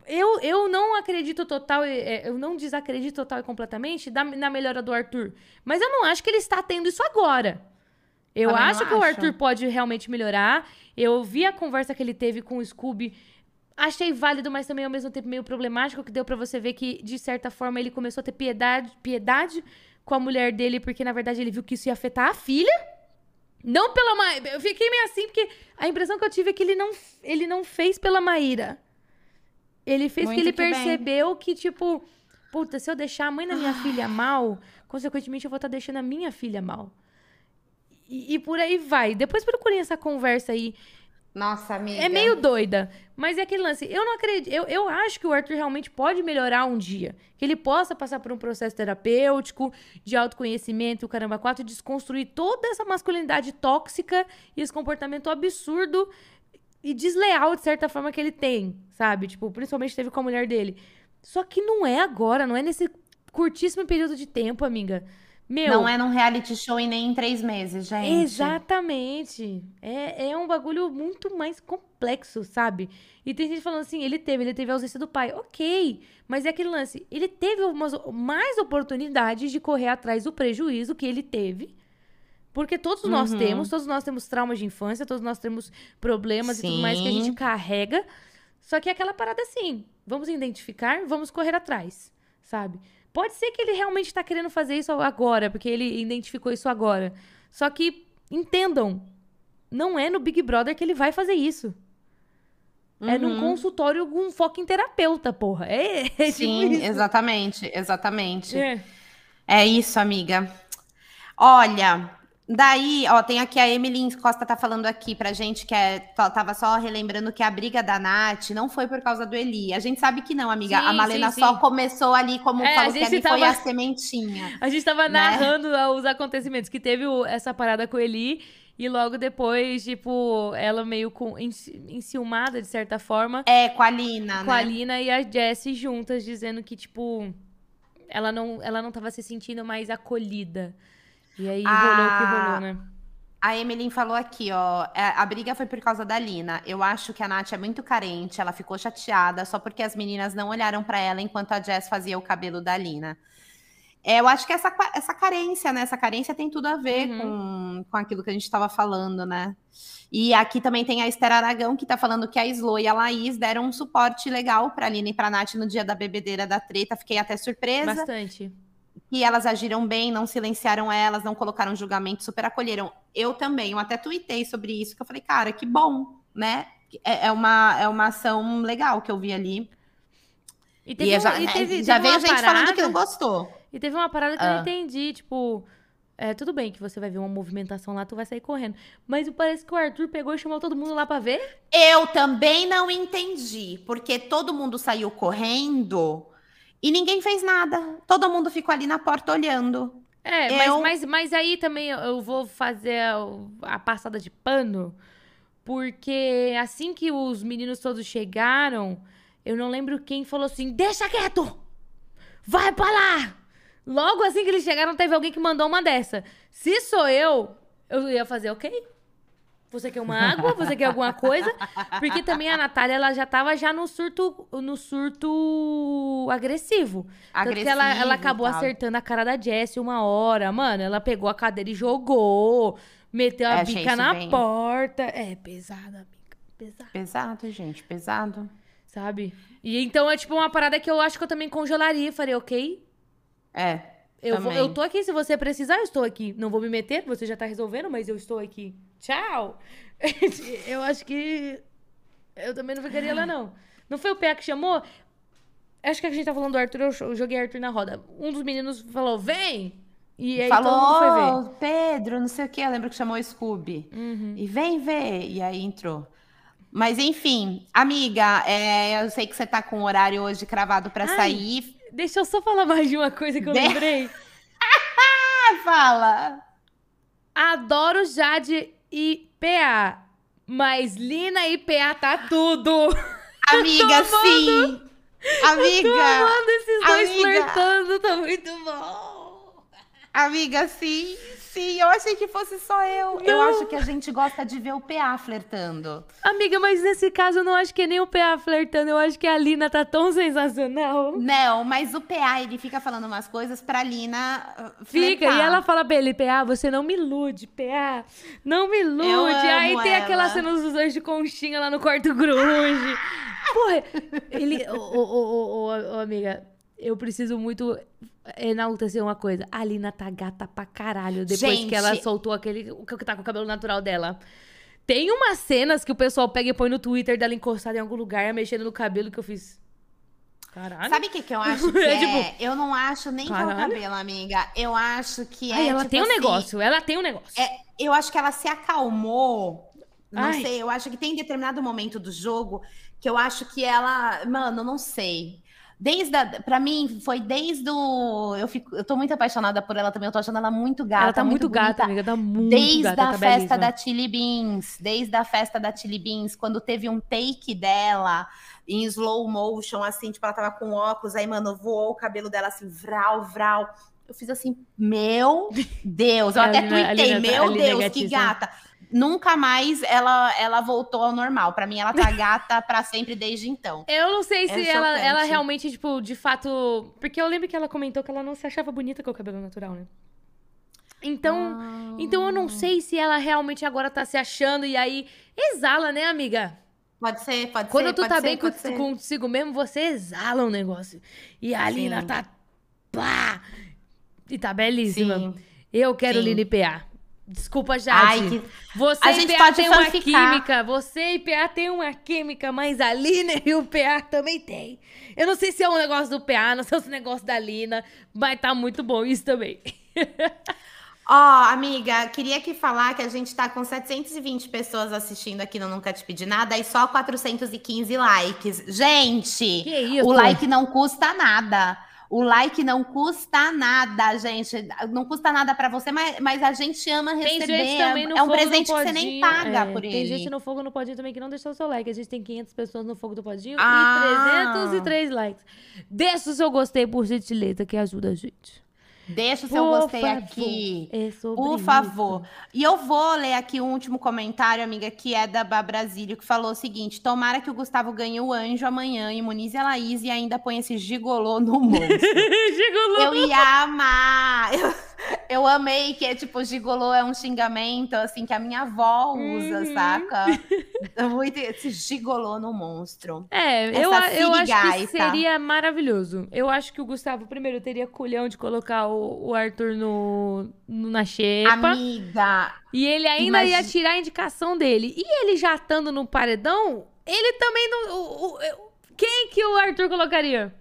eu, eu não acredito total, é, eu não desacredito total e completamente da, na melhora do Arthur. Mas eu não acho que ele está tendo isso agora. Eu acho que acho. o Arthur pode realmente melhorar. Eu vi a conversa que ele teve com o Scooby. Achei válido, mas também ao mesmo tempo meio problemático, que deu para você ver que, de certa forma, ele começou a ter piedade, piedade com a mulher dele, porque na verdade ele viu que isso ia afetar a filha. Não pela Maíra. Eu fiquei meio assim, porque a impressão que eu tive é que ele não, ele não fez pela Maíra. Ele fez Muito que ele que percebeu bem. que, tipo, puta, se eu deixar a mãe da minha filha mal, consequentemente eu vou estar tá deixando a minha filha mal. E, e, por aí vai. Depois procurem essa conversa aí. Nossa, amiga. É meio doida. Mas é aquele lance. Eu não acredito. Eu, eu acho que o Arthur realmente pode melhorar um dia. Que ele possa passar por um processo terapêutico, de autoconhecimento, o caramba, quatro, desconstruir toda essa masculinidade tóxica e esse comportamento absurdo e desleal, de certa forma, que ele tem, sabe? Tipo, principalmente teve com a mulher dele. Só que não é agora, não é nesse curtíssimo período de tempo, amiga. Meu, não é num reality show e nem em três meses, gente. Exatamente. É, é um bagulho muito mais complexo, sabe? E tem gente falando assim, ele teve, ele teve a ausência do pai. Ok, mas é aquele lance. Ele teve umas, mais oportunidades de correr atrás do prejuízo que ele teve porque todos nós uhum. temos, todos nós temos traumas de infância, todos nós temos problemas Sim. e tudo mais que a gente carrega. Só que é aquela parada assim, vamos identificar, vamos correr atrás, sabe? Pode ser que ele realmente está querendo fazer isso agora, porque ele identificou isso agora. Só que entendam, não é no Big Brother que ele vai fazer isso. Uhum. É num uhum. consultório com um foco em terapeuta, porra. É, é tipo Sim, tipo exatamente, exatamente. É. é isso, amiga. Olha, Daí, ó, tem aqui a Emily Costa tá falando aqui pra gente que é, tava só relembrando que a briga da Nath não foi por causa do Eli. A gente sabe que não, amiga. Sim, a Malena sim, só sim. começou ali, como é, falou que ali tava... foi a sementinha. A gente tava né? narrando os acontecimentos, que teve essa parada com o Eli. E logo depois, tipo, ela meio com, enciumada, de certa forma. É, com a Lina, Com né? a Lina e a Jessie juntas, dizendo que, tipo, ela não, ela não tava se sentindo mais acolhida. E aí a... rolou o que rolou, né? A Emily falou aqui, ó. É, a briga foi por causa da Lina. Eu acho que a Nath é muito carente, ela ficou chateada só porque as meninas não olharam para ela enquanto a Jess fazia o cabelo da Lina. É, eu acho que essa, essa carência, né? Essa carência tem tudo a ver uhum. com, com aquilo que a gente estava falando, né? E aqui também tem a Esther Aragão, que tá falando que a Slo e a Laís deram um suporte legal pra Lina e pra Nath no dia da bebedeira da treta. Fiquei até surpresa. Bastante que elas agiram bem, não silenciaram elas, não colocaram julgamento, super acolheram. Eu também, eu até tuitei sobre isso, que eu falei, cara, que bom, né? É, é uma, é uma ação legal que eu vi ali. E, teve e já, e teve, já veio gente parada, falando que não gostou. E teve uma parada que ah. eu não entendi, tipo... É, tudo bem que você vai ver uma movimentação lá, tu vai sair correndo. Mas parece que o Arthur pegou e chamou todo mundo lá pra ver. Eu também não entendi. Porque todo mundo saiu correndo e ninguém fez nada. Todo mundo ficou ali na porta olhando. É, eu... mas, mas, mas aí também eu vou fazer a, a passada de pano, porque assim que os meninos todos chegaram, eu não lembro quem falou assim: deixa quieto! Vai pra lá! Logo assim que eles chegaram, teve alguém que mandou uma dessa. Se sou eu, eu ia fazer, ok? Você quer uma água? Você quer alguma coisa? Porque também a Natália, ela já tava já no surto, no surto agressivo. Agressivo. Ela, ela acabou tá. acertando a cara da Jessie uma hora. Mano, ela pegou a cadeira e jogou. Meteu a é, bica na bem... porta. É, pesado, amiga. Pesado. Pesado, gente. Pesado. Sabe? E então é tipo uma parada que eu acho que eu também congelaria. Falei, ok? É. Eu, vou, eu tô aqui, se você precisar, eu estou aqui. Não vou me meter, você já tá resolvendo, mas eu estou aqui. Tchau! eu acho que. Eu também não ficaria lá, não. Não foi o PA que chamou? Acho que a gente tá falando do Arthur, eu joguei Arthur na roda. Um dos meninos falou, vem! E aí Falou. Pedro, não sei o que, eu lembro que chamou o Scooby. Uhum. E vem ver. E aí entrou. Mas enfim, amiga, é, eu sei que você tá com o horário hoje cravado para sair. Deixa eu só falar mais de uma coisa que eu de... lembrei. Fala! Adoro Jade e PA, mas Lina e PA tá tudo. Amiga, sim! Amiga! Eu tô amando esses dois amiga. flertando, tá muito bom! Amiga, sim! Sim, eu achei que fosse só eu. Não. Eu acho que a gente gosta de ver o PA flertando. Amiga, mas nesse caso eu não acho que é nem o PA flertando. Eu acho que a Lina tá tão sensacional. Não, mas o PA, ele fica falando umas coisas pra Lina uh, Fica, e ela fala pra ele, PA, você não me ilude, PA. Não me ilude. Aí tem ela. aquela cena dos dois de conchinha lá no quarto grunge. Porra, ele... Ô, ô, ô, ô, amiga, eu preciso muito enaltecer uma coisa. A Lina tá gata pra caralho depois Gente. que ela soltou aquele. O que tá com o cabelo natural dela. Tem umas cenas que o pessoal pega e põe no Twitter dela encostada em algum lugar, mexendo no cabelo, que eu fiz. Caralho. Sabe o que, que eu acho que é? É? Tipo, eu não acho nem caralho. que é o cabelo, amiga. Eu acho que é. Ai, ela tipo tem um assim, negócio, ela tem um negócio. É, eu acho que ela se acalmou. Não Ai. sei, eu acho que tem determinado momento do jogo que eu acho que ela. Mano, não sei. Desde para mim foi desde o eu fico eu tô muito apaixonada por ela também, eu tô achando ela muito gata, ela tá muito, muito gata, amiga, tá muito Desde gata, a tá festa belíssima. da Chili Beans, desde a festa da Chili Beans, quando teve um take dela em slow motion assim, tipo ela tava com óculos, aí mano, voou o cabelo dela assim, vral, vral. Eu fiz assim, meu Deus, eu até tuitei, meu Deus, que gata nunca mais ela, ela voltou ao normal. Para mim, ela tá gata para sempre desde então. Eu não sei se é ela, ela realmente, tipo, de fato. Porque eu lembro que ela comentou que ela não se achava bonita com o cabelo natural, né? Então, ah. então eu não sei se ela realmente agora tá se achando e aí exala, né, amiga? Pode ser, pode Quando ser. Quando tu tá ser, bem com, consigo mesmo, você exala um negócio. E a Sim. Lina tá. Pá! E tá belíssima. Sim. Eu quero Sim. Lina PA. Desculpa, Jade. Ai, que... Você a e gente PA pode tem uma química. Você e PA tem uma química, mas a Lina e o PA também tem. Eu não sei se é um negócio do PA, não sei se é um negócio da Lina, mas tá muito bom isso também. Ó, oh, amiga, queria que falar que a gente tá com 720 pessoas assistindo aqui no Nunca Te Pedi Nada e só 415 likes. Gente, o like não custa nada. O like não custa nada, gente. Não custa nada para você, mas, mas a gente ama receber. Tem gente também no é um presente que você nem paga é, por tem ele. Tem gente no Fogo no Podinho também que não deixou o seu like. A gente tem 500 pessoas no Fogo do Podinho ah. e 303 likes. Deixa o seu gostei, por gentileza, que ajuda a gente. Deixa o seu Por gostei favor. aqui. É Por favor. Isso. E eu vou ler aqui o um último comentário, amiga, que é da Bá Brasílio, que falou o seguinte: tomara que o Gustavo ganhe o anjo amanhã, imunize a Laís e ainda põe esse gigolô no monstro. gigolô! Eu ia amar! Eu... Eu amei que é tipo, gigolô é um xingamento, assim, que a minha avó usa, uhum. saca? Muito esse gigolô no monstro. É, eu, eu acho que seria maravilhoso. Eu acho que o Gustavo, primeiro, teria culhão de colocar o, o Arthur no, no, na xepa. Amiga! E ele ainda ia tirar a indicação dele. E ele já estando no paredão, ele também não... O, o, quem que o Arthur colocaria?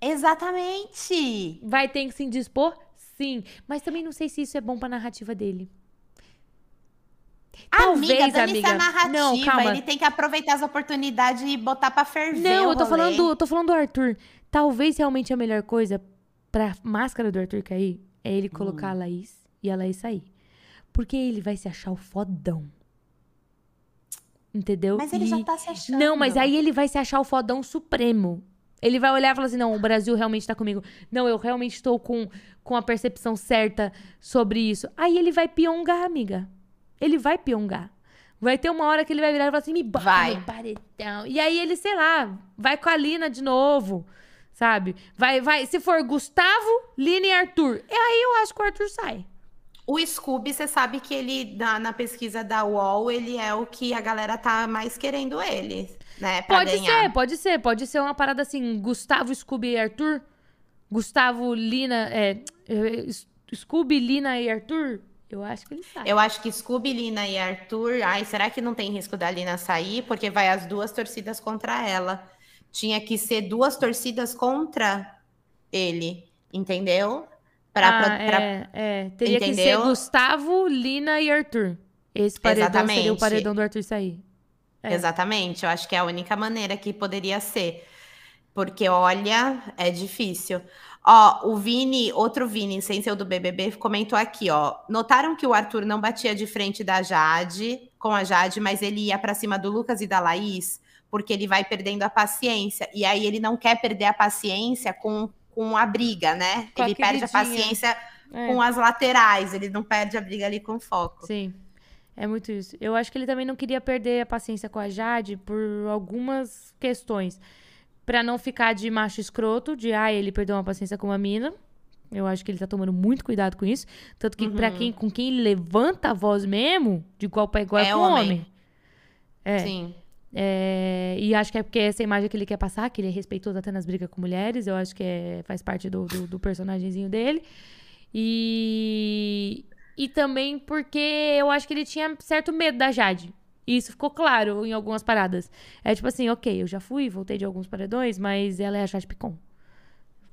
Exatamente. Vai ter que se indispor? Sim, mas também não sei se isso é bom pra narrativa dele. Talvez, amiga, amiga. narrativa. Não, calma. Ele tem que aproveitar as oportunidades e botar pra ferver. Não, eu tô falando, do, tô falando do Arthur. Talvez realmente a melhor coisa pra máscara do Arthur cair é ele colocar hum. a Laís e a Laís sair. Porque ele vai se achar o fodão. Entendeu? Mas ele e... já tá se achando. Não, mas aí ele vai se achar o fodão supremo. Ele vai olhar e falar assim: não, o Brasil realmente tá comigo. Não, eu realmente estou com, com a percepção certa sobre isso. Aí ele vai piongar, amiga. Ele vai piongar. Vai ter uma hora que ele vai virar e falar assim: me bota vai. no paredão. E aí ele, sei lá, vai com a Lina de novo. Sabe? Vai, vai. Se for Gustavo, Lina e Arthur. E aí eu acho que o Arthur sai. O Scooby, você sabe que ele, na, na, pesquisa da UOL, ele é o que a galera tá mais querendo ele, né? pode ganhar. ser, pode ser. Pode ser uma parada assim, Gustavo, Scooby e Arthur. Gustavo, Lina, é, Scooby, Lina e Arthur, eu acho que ele sai. Eu acho que Scooby, Lina e Arthur. Ai, será que não tem risco da Lina sair? Porque vai as duas torcidas contra ela. Tinha que ser duas torcidas contra ele, entendeu? Pra, ah, pra, pra... É, é, Teria entendeu? que ser Gustavo, Lina e Arthur. Esse paredão Exatamente. seria o paredão do Arthur sair. É. Exatamente, eu acho que é a única maneira que poderia ser. Porque, olha, é difícil. Ó, o Vini, outro Vini, sem ser o do BBB, comentou aqui, ó. Notaram que o Arthur não batia de frente da Jade, com a Jade, mas ele ia para cima do Lucas e da Laís, porque ele vai perdendo a paciência. E aí ele não quer perder a paciência com, com a briga, né? Com ele perde a paciência é. com as laterais, ele não perde a briga ali com foco. Sim. É muito isso. Eu acho que ele também não queria perder a paciência com a Jade por algumas questões para não ficar de macho escroto, de ah, ele perdeu uma paciência com uma mina. Eu acho que ele tá tomando muito cuidado com isso. Tanto que uhum. para quem com quem ele levanta a voz mesmo, de igual para igual é, é com homem. homem. É. Sim. É, e acho que é porque essa imagem que ele quer passar, que ele é respeitoso até nas brigas com mulheres, eu acho que é, faz parte do, do, do personagemzinho dele. E, e também porque eu acho que ele tinha certo medo da Jade. E isso ficou claro em algumas paradas. É tipo assim, ok, eu já fui, voltei de alguns paredões, mas ela é a Jade Picon.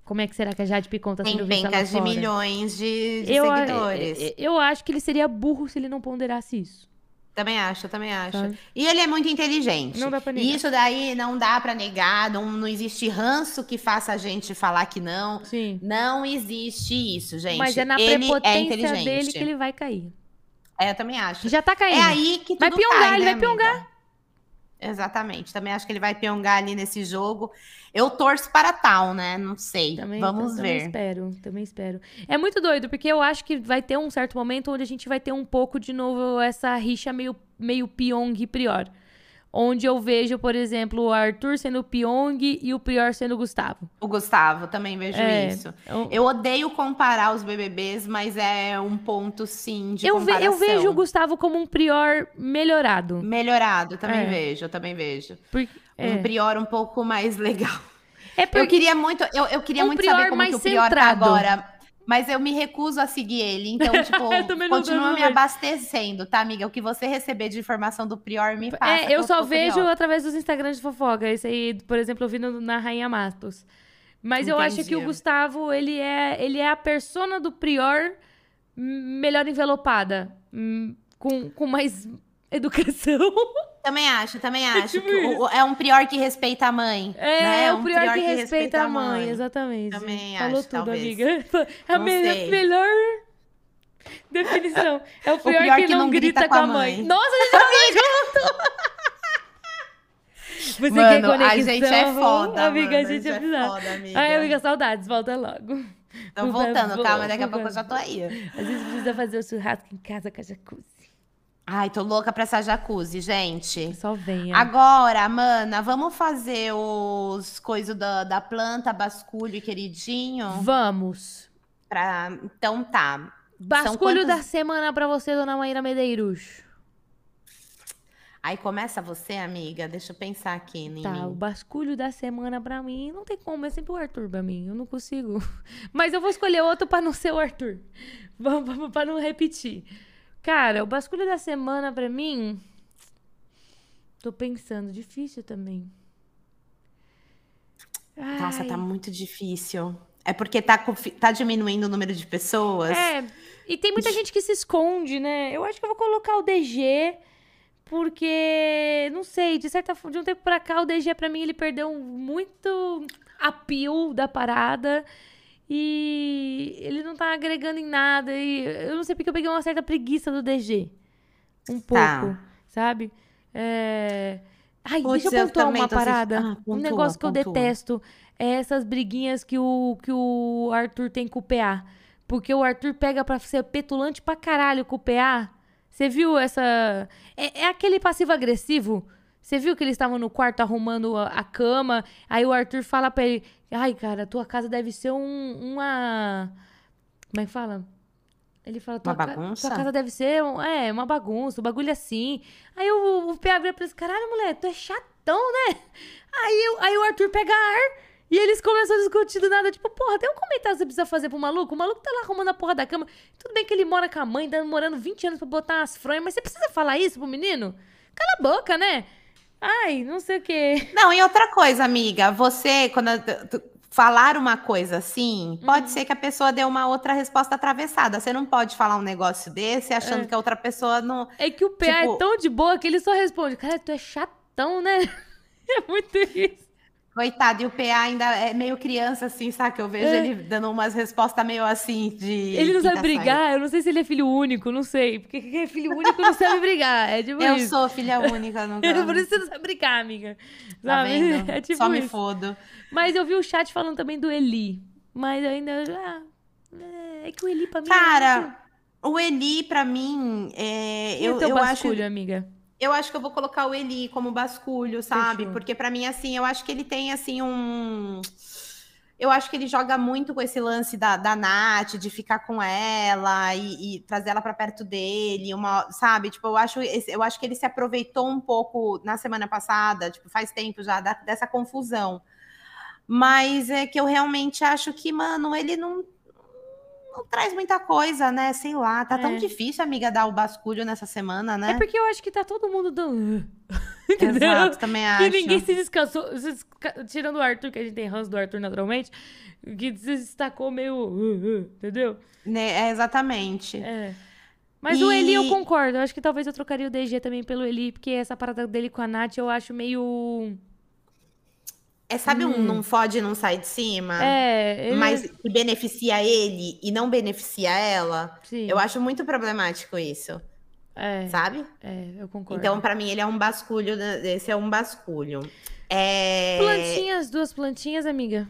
Como é que será que a Jade Picon tá sendo Tem vista lá de milhões de, de eu, seguidores. Eu, eu acho que ele seria burro se ele não ponderasse isso. Também acho, também acho. Tá. E ele é muito inteligente. Não dá pra negar. Isso daí não dá para negar, não, não existe ranço que faça a gente falar que não. Sim. Não existe isso, gente. Mas é na ele é prepotência é dele que ele vai cair. É, eu também acho. Já tá caindo. É aí que tudo Vai piongar, cai, ele né, vai piongar. Exatamente. Também acho que ele vai piongar ali nesse jogo. Eu torço para tal, né? Não sei. Também, Vamos também ver. espero, também espero. É muito doido, porque eu acho que vai ter um certo momento onde a gente vai ter um pouco de novo essa rixa meio, meio Pyong e Prior onde eu vejo, por exemplo, o Arthur sendo o Pyong e o Prior sendo o Gustavo. O Gustavo, também vejo é, isso. Eu... eu... odeio comparar os BBBs, mas é um ponto, sim, de eu comparação. Ve, eu vejo o Gustavo como um Prior melhorado. Melhorado, também é. vejo, eu também vejo. Porque, um é. Prior um pouco mais legal. É porque... Eu queria muito, eu, eu queria um muito saber como que o Prior tá centrado. tá agora mas eu me recuso a seguir ele. Então, tipo, continua me abastecendo, tá, amiga? O que você receber de informação do Prior, me passa. É, eu só vejo curiosa. através dos Instagrams de fofoca. Esse aí, por exemplo, eu vi no, na Rainha Matos. Mas Entendi. eu acho que o Gustavo, ele é, ele é a persona do Prior melhor envelopada. Com, com mais educação. Também acho, também é acho. Tipo o, é um prior que respeita a mãe. É, né? é um prior, prior que, que, respeita, a mãe, mãe. exatamente. Também Falou acho, tudo, talvez. amiga. É a me melhor definição. É o prior, o que, que, não, grita, grita com a mãe. mãe. Nossa, a gente tá junto! Você Mano, quer conexão? A gente é foda, amiga. Mano, a gente, é, é foda, amiga. Ai, amiga, saudades. Volta logo. Tô voltando, calma, daqui a pouco eu já tô aí. A gente precisa fazer o churrasco em casa com a jacuzzi. Ai, tô louca pra essa jacuzzi, gente. Só venha. Agora, mana, vamos fazer os coisas da, da planta, basculho e queridinho? Vamos. Pra... Então tá. Basculho quantos... da semana pra você, dona Maíra Medeiros. Aí começa você, amiga. Deixa eu pensar aqui em Tá, mim. o basculho da semana pra mim não tem como, é sempre o Arthur pra mim. Eu não consigo. Mas eu vou escolher outro pra não ser o Arthur. Vamos, vamos pra não repetir. Cara, o basculho da semana pra mim. Tô pensando, difícil também. Ai. Nossa, tá muito difícil. É porque tá, tá diminuindo o número de pessoas? É. E tem muita gente que se esconde, né? Eu acho que eu vou colocar o DG, porque, não sei, de certa forma, de um tempo pra cá, o DG, pra mim, ele perdeu muito apio da parada. E ele não tá agregando em nada. E eu não sei porque eu peguei uma certa preguiça do DG. Um tá. pouco, sabe? É... Ai, deixa eu pontuar uma parada. Ah, pontua, um negócio que pontua. eu detesto é essas briguinhas que o, que o Arthur tem com o PA. Porque o Arthur pega pra ser petulante pra caralho com o PA. Você viu essa. É, é aquele passivo-agressivo. Você viu que eles estavam no quarto arrumando a, a, cama. Aí o Arthur fala pra ele: Ai, cara, tua casa deve ser um, uma. Como é que fala? Ele fala, tua, uma bagunça? tua casa deve ser um, é, uma bagunça, um bagulho assim. Aí o, o Pé abriu pra esse caralho, mulher, tu é chatão, né? Aí, aí o Arthur pega ar E eles começam a discutir do nada, tipo, porra, tem um comentário que você precisa fazer pro maluco? O maluco tá lá arrumando a porra da cama. Tudo bem que ele mora com a mãe, tá morando 20 anos pra botar as fronhas, mas você precisa falar isso pro menino? Cala a boca, né? Ai, não sei o quê. Não, e outra coisa, amiga, você, quando falar uma coisa assim, pode uhum. ser que a pessoa dê uma outra resposta atravessada. Você não pode falar um negócio desse achando é. que a outra pessoa não. É que o PA é tipo... é tão de boa que ele só responde: Cara, tu é chatão, né? É muito isso. Coitado, e o PA ainda é meio criança, assim, sabe? Que eu vejo é. ele dando umas respostas meio assim de. Ele não sabe brigar, eu não sei se ele é filho único, não sei. Porque quem é filho único não sabe brigar. É tipo eu isso. sou filha única, não Por isso você não sabe brigar, amiga. Tá sabe? vendo? É tipo Só isso. me fodo. Mas eu vi o chat falando também do Eli. Mas ainda. Ah, é que o Eli pra mim. É Cara, é o Eli pra mim. É, eu, eu basculho, acho. amiga? Eu acho que eu vou colocar o Eli como basculho, sabe? Fechou. Porque para mim, assim, eu acho que ele tem, assim, um. Eu acho que ele joga muito com esse lance da, da Nath, de ficar com ela e, e trazer ela para perto dele, uma, sabe? Tipo, eu acho, eu acho que ele se aproveitou um pouco na semana passada, tipo, faz tempo já, da, dessa confusão. Mas é que eu realmente acho que, mano, ele não, não traz muita coisa, né? Sei lá, tá é. tão difícil, amiga, dar o basculho nessa semana, né? É porque eu acho que tá todo mundo dando. Entendeu? Exato, também acho. E ninguém se descansou. Tirando o Arthur, que a gente tem ranço do Arthur naturalmente, que se destacou meio. Entendeu? Né, é, exatamente. É. Mas e... o Eli eu concordo. Eu acho que talvez eu trocaria o DG também pelo Eli, porque essa parada dele com a Nath eu acho meio. É, sabe hum. um não fode não sai de cima? É. Ele... Mas que beneficia ele e não beneficia ela? Sim. Eu acho muito problemático isso. É. Sabe? É, eu concordo. Então, para mim, ele é um basculho. Esse é um basculho. É... Plantinhas, duas plantinhas, amiga.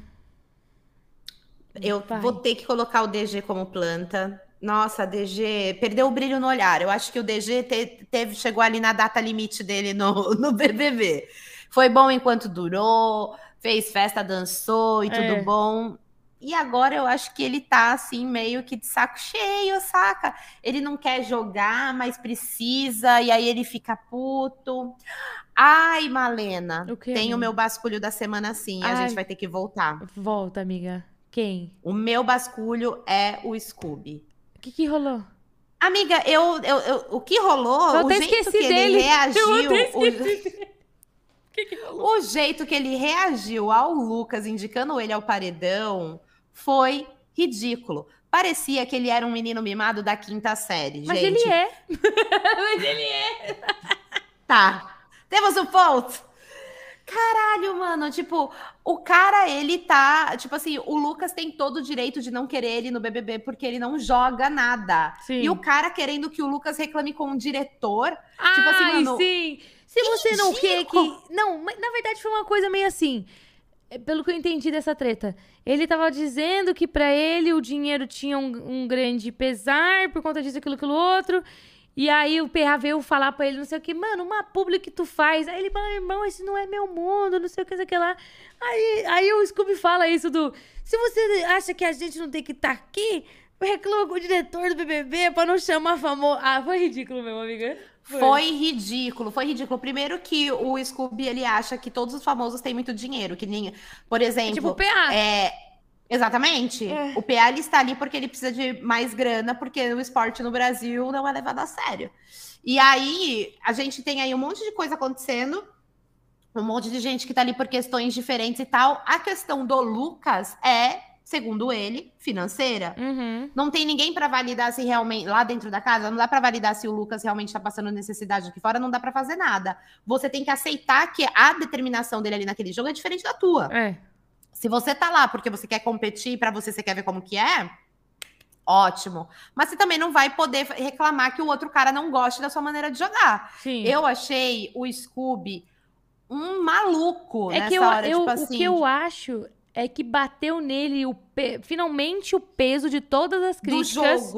Eu Vai. vou ter que colocar o DG como planta. Nossa, DG perdeu o brilho no olhar. Eu acho que o DG te, teve, chegou ali na data limite dele no, no BBB. Foi bom enquanto durou fez festa, dançou e é. tudo bom. E agora eu acho que ele tá assim, meio que de saco cheio, saca? Ele não quer jogar, mas precisa, e aí ele fica puto. Ai, Malena, o que, tem amiga? o meu basculho da semana sim, Ai. a gente vai ter que voltar. Volta, amiga. Quem? O meu basculho é o Scooby. O que, que rolou? Amiga, eu, eu, eu, o que rolou, eu o jeito que dele. ele reagiu. O, que que o jeito que ele reagiu ao Lucas, indicando ele ao paredão, foi ridículo. Parecia que ele era um menino mimado da quinta série, Mas gente. ele é. Mas ele é. Tá. Temos um ponto. Caralho, mano, tipo, o cara, ele tá, tipo assim, o Lucas tem todo o direito de não querer ele no BBB porque ele não joga nada. Sim. E o cara querendo que o Lucas reclame com o diretor, Ai, tipo assim, mano, sim. Se você não quer que. Não, mas na verdade foi uma coisa meio assim. É, pelo que eu entendi dessa treta. Ele tava dizendo que para ele o dinheiro tinha um, um, grande pesar por conta disso, aquilo, aquilo outro. E aí o PA veio falar pra ele, não sei o que, mano, uma publi que tu faz. Aí ele fala, irmão, esse não é meu mundo, não sei o que, não sei o que lá. Aí, aí o Scooby fala isso do. Se você acha que a gente não tem que estar tá aqui, reclama com o diretor do BBB pra não chamar famoso. Ah, foi ridículo, meu amiga. Foi. foi. ridículo, foi ridículo. Primeiro que o Scooby, ele acha que todos os famosos têm muito dinheiro, que nem, por exemplo... É tipo o PA. É, exatamente. É. O PA, ele está ali porque ele precisa de mais grana, porque o esporte no Brasil não é levado a sério. E aí, a gente tem aí um monte de coisa acontecendo, um monte de gente que tá ali por questões diferentes e tal. A questão do Lucas é segundo ele, financeira. Uhum. Não tem ninguém para validar se realmente lá dentro da casa, não dá para validar se o Lucas realmente está passando necessidade aqui fora, não dá para fazer nada. Você tem que aceitar que a determinação dele ali naquele jogo é diferente da tua. É. Se você tá lá porque você quer competir, para você você quer ver como que é, ótimo. Mas você também não vai poder reclamar que o outro cara não goste da sua maneira de jogar. Sim. Eu achei o Scooby um maluco é nessa eu, hora, eu, tipo assim. O que eu acho é que bateu nele o pe... finalmente o peso de todas as críticas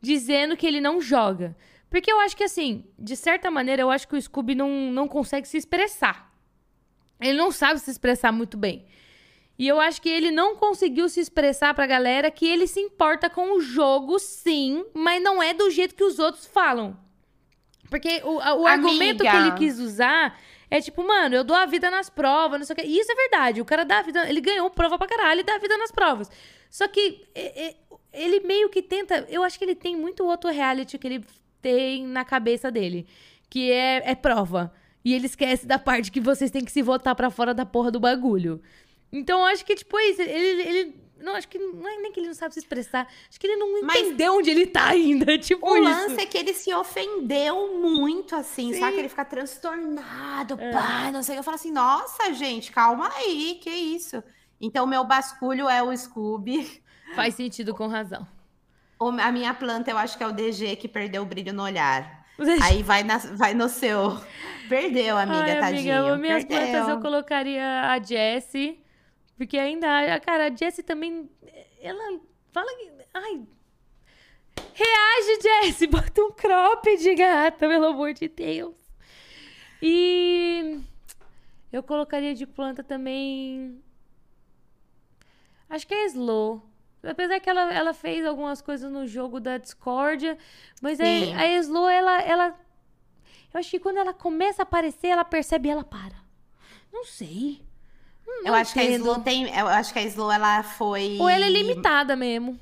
dizendo que ele não joga. Porque eu acho que, assim, de certa maneira, eu acho que o Scooby não, não consegue se expressar. Ele não sabe se expressar muito bem. E eu acho que ele não conseguiu se expressar pra galera que ele se importa com o jogo, sim, mas não é do jeito que os outros falam. Porque o, o argumento que ele quis usar É tipo, mano, eu dou a vida nas provas, não sei o quê. E isso é verdade. O cara dá a vida. Ele ganhou prova pra caralho e dá a vida nas provas. Só que ele meio que tenta. Eu acho que ele tem muito outro reality que ele tem na cabeça dele. Que é, é prova. E ele esquece da parte que vocês têm que se votar para fora da porra do bagulho. Então, eu acho que, tipo, é isso. Ele, ele não, acho que não é nem que ele não sabe se expressar. Acho que ele não Mas entendeu onde ele tá ainda. Tipo, o isso. lance é que ele se ofendeu muito, assim, Sim. sabe? Que ele fica transtornado, é. pai, não sei. Eu falo assim, nossa, gente, calma aí, que isso. Então, o meu basculho é o Scooby. Faz sentido com razão. O, a minha planta, eu acho que é o DG que perdeu o brilho no olhar. Aí vai, na, vai no seu. Perdeu, amiga, Ai, tadinho. Amiga, minhas Perdeu. plantas eu colocaria a Jessie. Porque ainda, cara, a Jessie também. Ela fala. Ai. Reage, Jessie! Bota um cropped, gata, pelo amor de Deus. E. Eu colocaria de planta também. Acho que é Slow. Apesar que ela, ela fez algumas coisas no jogo da Discordia. Mas a, a Slow, ela, ela. Eu acho que quando ela começa a aparecer, ela percebe e ela para. Não sei. Não eu acho que a Slow tem. Eu acho que a Slow ela foi. Ou ela é limitada mesmo.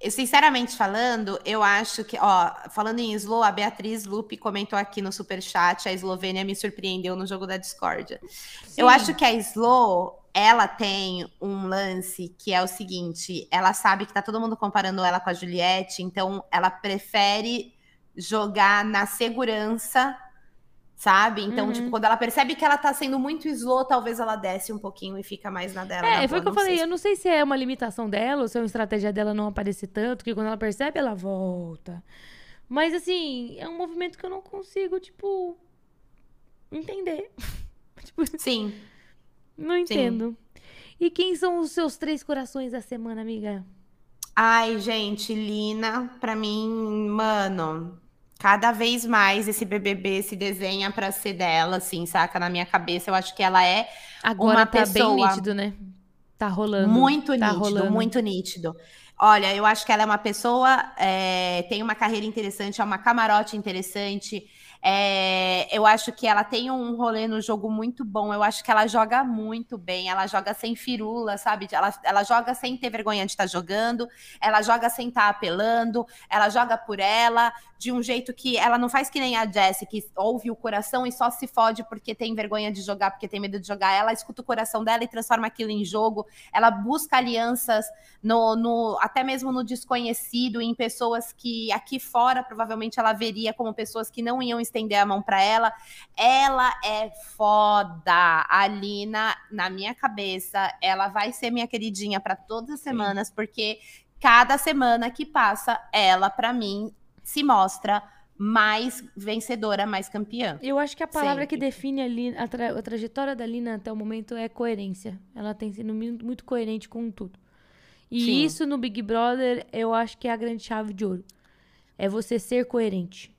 Eu, sinceramente falando, eu acho que, ó, falando em Slow, a Beatriz Lupe comentou aqui no super chat, a Eslovênia me surpreendeu no jogo da Discordia. Eu acho que a Slow, ela tem um lance que é o seguinte, ela sabe que tá todo mundo comparando ela com a Juliette, então ela prefere jogar na segurança sabe? Então, uhum. tipo, quando ela percebe que ela tá sendo muito slow, talvez ela desce um pouquinho e fica mais na dela. É, foi o que eu falei. Se... Eu não sei se é uma limitação dela ou se é uma estratégia dela não aparecer tanto, que quando ela percebe, ela volta. Mas, assim, é um movimento que eu não consigo, tipo, entender. tipo, Sim. Não entendo. Sim. E quem são os seus três corações da semana, amiga? Ai, gente, Lina, pra mim, mano, cada vez mais esse BBB se desenha para ser dela, assim, saca? Na minha cabeça, eu acho que ela é Agora uma tá pessoa... bem nítido, né? Tá rolando. Muito tá nítido, rolando. muito nítido. Olha, eu acho que ela é uma pessoa, é, tem uma carreira interessante, é uma camarote interessante, é, eu acho que ela tem um rolê no jogo muito bom. Eu acho que ela joga muito bem. Ela joga sem firula, sabe? Ela, ela joga sem ter vergonha de estar tá jogando. Ela joga sem estar tá apelando. Ela joga por ela de um jeito que ela não faz que nem a Jessie, que ouve o coração e só se fode porque tem vergonha de jogar, porque tem medo de jogar. Ela escuta o coração dela e transforma aquilo em jogo. Ela busca alianças no, no até mesmo no desconhecido, em pessoas que aqui fora provavelmente ela veria como pessoas que não iam estender a mão para ela. Ela é foda. A Lina, na minha cabeça, ela vai ser minha queridinha para todas as semanas, Sim. porque cada semana que passa, ela, para mim, se mostra mais vencedora, mais campeã. Eu acho que a palavra Sempre. que define a, Lina, a, tra a, trajetória da Lina até o momento é coerência. Ela tem sido muito coerente com tudo. E Sim. isso no Big Brother, eu acho que é a grande chave de ouro. É você ser coerente.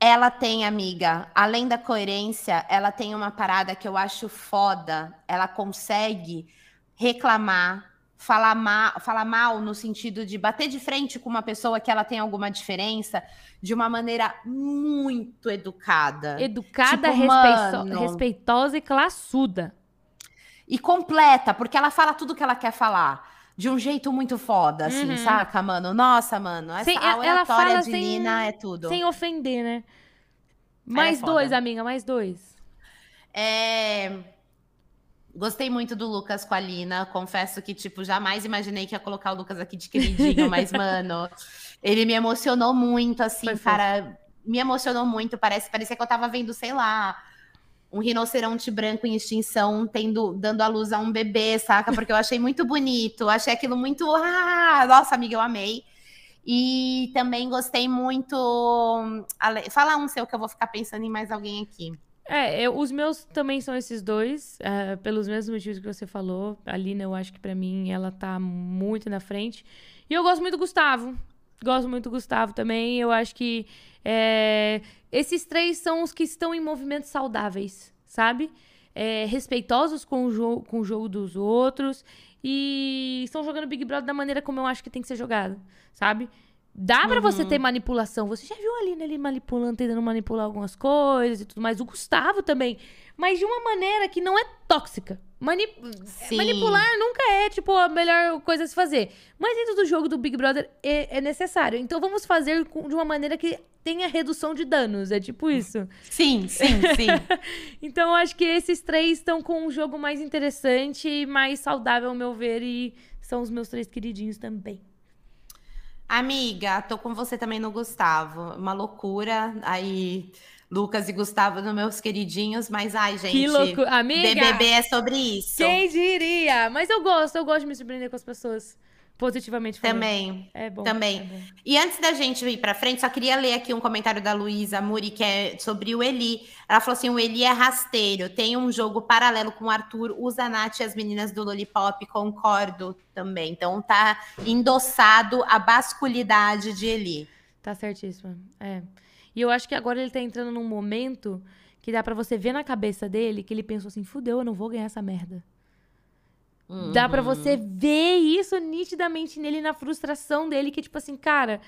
Ela tem, amiga, além da coerência, ela tem uma parada que eu acho foda. Ela consegue reclamar, falar mal, falar mal no sentido de bater de frente com uma pessoa que ela tem alguma diferença de uma maneira muito educada. Educada, tipo, respeito, respeitosa e classuda. E completa, porque ela fala tudo que ela quer falar de um jeito muito foda, assim, uhum. saca, mano? Nossa, mano, essa sem, ela fala de sem, Nina é tudo. Sem ofender, né? Mais é dois, amiga, mais dois. É... Gostei muito do Lucas com a Lina. Confesso que, tipo, jamais imaginei que ia colocar o Lucas aqui de queridinho, mas, mano, ele me emocionou muito, assim, Foi cara. Fofo. Me emocionou muito. Parece, parecia que eu tava vendo, sei lá, um rinoceronte branco em extinção tendo dando à luz a um bebê, saca? Porque eu achei muito bonito, achei aquilo muito, ah, nossa amiga, eu amei. E também gostei muito, fala um seu que eu vou ficar pensando em mais alguém aqui. É, eu, os meus também são esses dois, é, pelos mesmos motivos que você falou. A Lina, eu acho que para mim ela tá muito na frente. E eu gosto muito do Gustavo. Gosto muito do Gustavo também. Eu acho que é, esses três são os que estão em movimentos saudáveis, sabe? É, respeitosos com o, jogo, com o jogo dos outros e estão jogando Big Brother da maneira como eu acho que tem que ser jogado, sabe? Dá uhum. para você ter manipulação. Você já viu ali, né, ele manipulando, tentando manipular algumas coisas e tudo mais. O Gustavo também. Mas de uma maneira que não é tóxica. Manip... Manipular nunca é, tipo, a melhor coisa a se fazer. Mas dentro do jogo do Big Brother é, é necessário. Então vamos fazer de uma maneira que tenha redução de danos. É tipo isso. Sim, sim, sim. então eu acho que esses três estão com um jogo mais interessante e mais saudável, ao meu ver. E são os meus três queridinhos também. Amiga, tô com você também no Gustavo. Uma loucura. Aí. Lucas e Gustavo nos meus queridinhos, mas ai, gente. Que loucura. Amiga. BBB é sobre isso. Quem diria? Mas eu gosto, eu gosto de me surpreender com as pessoas. Positivamente falando. Também. É bom. Também. É bom. E antes da gente ir pra frente, só queria ler aqui um comentário da Luísa Muri, que é sobre o Eli. Ela falou assim: o Eli é rasteiro, tem um jogo paralelo com o Arthur, usa a Nath e as meninas do Lollipop, concordo também. Então tá endossado a basculidade de Eli. Tá certíssimo. É. E eu acho que agora ele tá entrando num momento que dá para você ver na cabeça dele que ele pensou assim: fudeu, eu não vou ganhar essa merda. Uhum. Dá para você ver isso nitidamente nele, na frustração dele, que tipo assim, cara,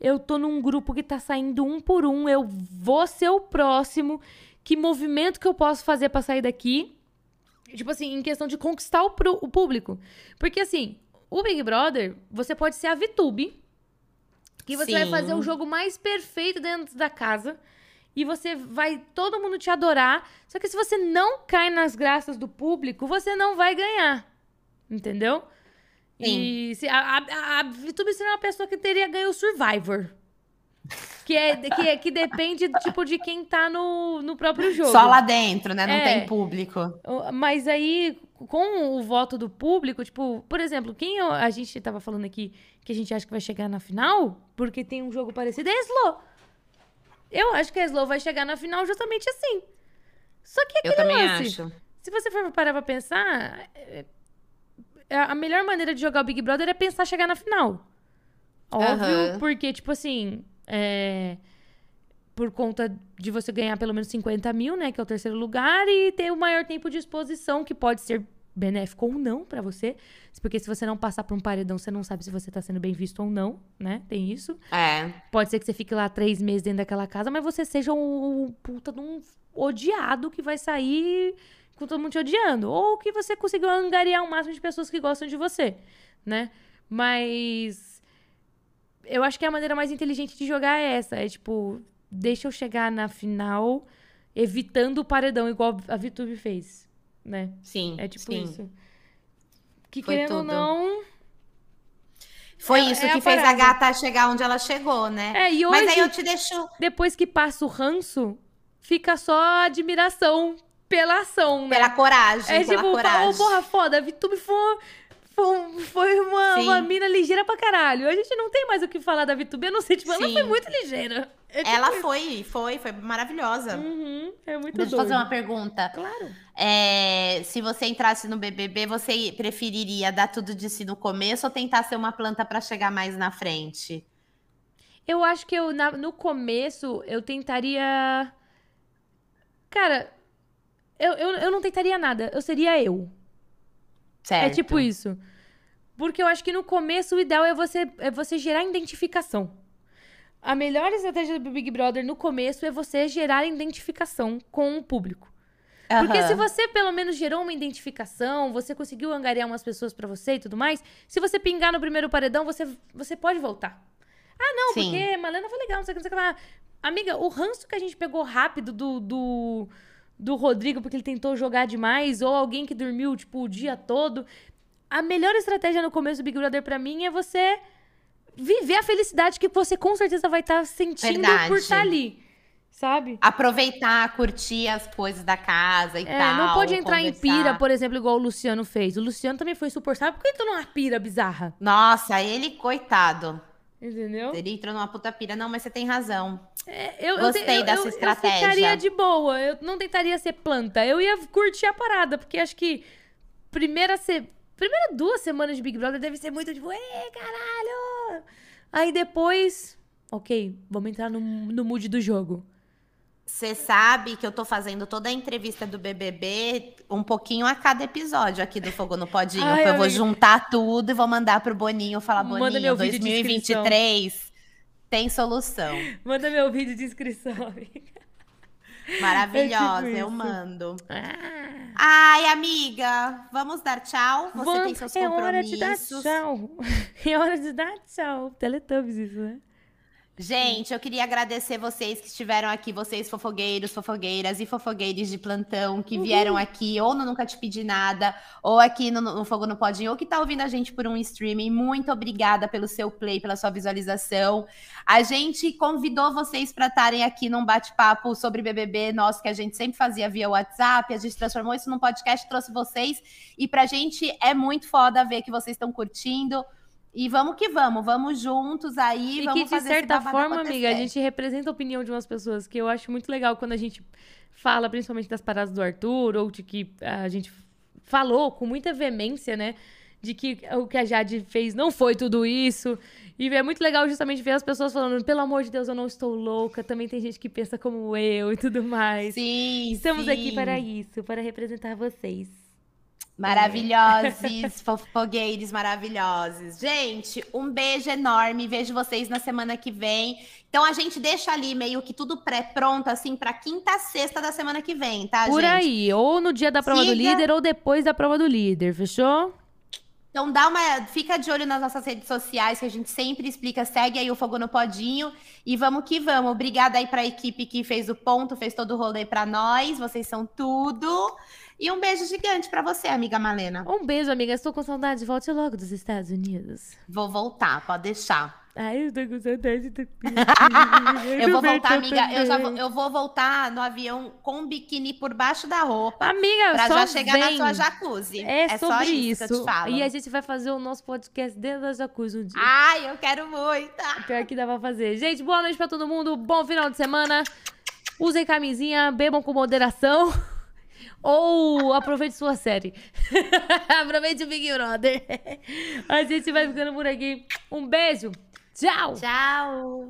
eu tô num grupo que tá saindo um por um, eu vou ser o próximo. Que movimento que eu posso fazer para sair daqui? Tipo assim, em questão de conquistar o, o público. Porque assim, o Big Brother, você pode ser a VTube, que você Sim. vai fazer o jogo mais perfeito dentro da casa. E você vai todo mundo te adorar. Só que se você não cai nas graças do público, você não vai ganhar. Entendeu? Sim. E se, a, a, a VTube seria uma pessoa que teria ganho o Survivor. Que, é, que, é, que depende, tipo, de quem tá no, no próprio jogo. Só lá dentro, né? Não é, tem público. Mas aí, com o voto do público, tipo, por exemplo, quem a gente tava falando aqui que a gente acha que vai chegar na final, porque tem um jogo parecido, é a Slow. Eu acho que a Slow vai chegar na final justamente assim. Só que aquele Eu também lance, acho. Se você for parar pra pensar, é, é, a melhor maneira de jogar o Big Brother é pensar chegar na final. Óbvio, uhum. porque, tipo assim, é, por conta de você ganhar pelo menos 50 mil, né? Que é o terceiro lugar, e ter o maior tempo de exposição, que pode ser benéfico ou não para você. Porque se você não passar por um paredão, você não sabe se você tá sendo bem visto ou não, né? Tem isso. É. Pode ser que você fique lá três meses dentro daquela casa, mas você seja um, um puta de um odiado que vai sair com todo mundo te odiando. Ou que você conseguiu angariar o máximo de pessoas que gostam de você, né? Mas eu acho que a maneira mais inteligente de jogar é essa. É tipo, deixa eu chegar na final evitando o paredão, igual a VTube fez, né? Sim. É tipo sim. isso. Que Foi querendo tudo. ou não. Foi é, isso é que a fez parada. a gata chegar onde ela chegou, né? É, e hoje, Mas aí eu te deixo. Depois que passa o ranço, fica só admiração pela ação, né? Pela coragem. É pela tipo, coragem. oh, porra, foda, a VTube foi foi, foi uma, uma mina ligeira pra caralho. A gente não tem mais o que falar da VTube. Eu não sei, tipo, Sim. ela foi muito ligeira. É tipo ela foi, foi, foi maravilhosa. Uhum, é muito Deixa eu fazer uma pergunta. Claro. É, se você entrasse no BBB, você preferiria dar tudo de si no começo ou tentar ser uma planta para chegar mais na frente? Eu acho que eu, na, no começo, eu tentaria. Cara, eu, eu, eu não tentaria nada. Eu seria eu. Certo. É tipo isso. Porque eu acho que no começo o ideal é você, é você gerar identificação. A melhor estratégia do Big Brother no começo é você gerar identificação com o público. Uhum. Porque se você pelo menos gerou uma identificação, você conseguiu angariar umas pessoas para você e tudo mais, se você pingar no primeiro paredão, você, você pode voltar. Ah, não, Sim. porque Malena foi legal, não sei o que, não sei o que lá. Amiga, o ranço que a gente pegou rápido do, do, do Rodrigo porque ele tentou jogar demais, ou alguém que dormiu, tipo, o dia todo. A melhor estratégia no começo do Big Brother pra mim é você viver a felicidade que você com certeza vai estar tá sentindo Verdade. por estar tá ali. Sabe? Aproveitar, curtir as coisas da casa e é, tal. Não pode entrar conversar. em pira, por exemplo, igual o Luciano fez. O Luciano também foi suportável porque entrou numa pira bizarra. Nossa, ele, coitado. Entendeu? Ele entrou numa puta pira. Não, mas você tem razão. É, eu, Gostei eu, dessa eu, estratégia. Eu ficaria de boa. Eu não tentaria ser planta. Eu ia curtir a parada, porque acho que primeira, se... primeira duas semanas de Big Brother deve ser muito tipo, ei, caralho! Aí depois, ok, vamos entrar no, no mood do jogo. Você sabe que eu tô fazendo toda a entrevista do BBB um pouquinho a cada episódio aqui do Fogo no Podinho. Ai, eu vou juntar tudo e vou mandar pro Boninho falar, Manda Boninho, meu 2023 tem solução. Manda meu vídeo de inscrição, amiga. Maravilhosa, é tipo eu mando. Ah. Ai, amiga, vamos dar tchau? Você vamos, tem seus compromissos. É hora de dar tchau. É hora de dar tchau. Teletubbies isso, né? Gente, eu queria agradecer vocês que estiveram aqui, vocês fofogueiros, fofogueiras e fofogueiros de plantão que vieram uhum. aqui, ou no Nunca Te Pedi Nada, ou aqui no, no Fogo no Podinho, ou que tá ouvindo a gente por um streaming. Muito obrigada pelo seu play, pela sua visualização. A gente convidou vocês para estarem aqui num bate-papo sobre BBB nosso, que a gente sempre fazia via WhatsApp. A gente transformou isso num podcast, trouxe vocês. E pra gente é muito foda ver que vocês estão curtindo. E vamos que vamos, vamos juntos aí, e vamos que, de certa forma, amiga, a gente representa a opinião de umas pessoas, que eu acho muito legal quando a gente fala, principalmente das paradas do Arthur, ou de que a gente falou com muita veemência, né? De que o que a Jade fez não foi tudo isso. E é muito legal justamente ver as pessoas falando, pelo amor de Deus, eu não estou louca. Também tem gente que pensa como eu e tudo mais. Sim, Estamos sim. aqui para isso, para representar vocês. Maravilhosos, fofogueiros maravilhosos. Gente, um beijo enorme. Vejo vocês na semana que vem. Então a gente deixa ali meio que tudo pré-pronto, assim, para quinta, sexta da semana que vem, tá, Por gente? aí, ou no dia da prova Siga... do líder, ou depois da prova do líder, fechou? Então dá uma, fica de olho nas nossas redes sociais que a gente sempre explica, segue aí o Fogo no Podinho e vamos que vamos. Obrigada aí para a equipe que fez o ponto, fez todo o rolê para nós. Vocês são tudo. E um beijo gigante para você, amiga Malena. Um beijo, amiga. Estou com saudade. Volte logo dos Estados Unidos. Vou voltar, pode deixar. Ai, eu tô com saudade do Eu vou voltar, amiga. Eu, já vou, eu vou voltar no avião com biquíni por baixo da roupa. Amiga, pra só já chegar vem. na sua jacuzzi. É, é sobre só isso. isso. E a gente vai fazer o nosso podcast dentro da jacuzzi um dia. Ai, eu quero muito. Pior que dá pra fazer. Gente, boa noite pra todo mundo. Bom final de semana. Usem camisinha, bebam com moderação. Ou aproveite sua série. aproveite o Big Brother. A gente vai ficando por aqui. Um beijo. Tchau. Tchau.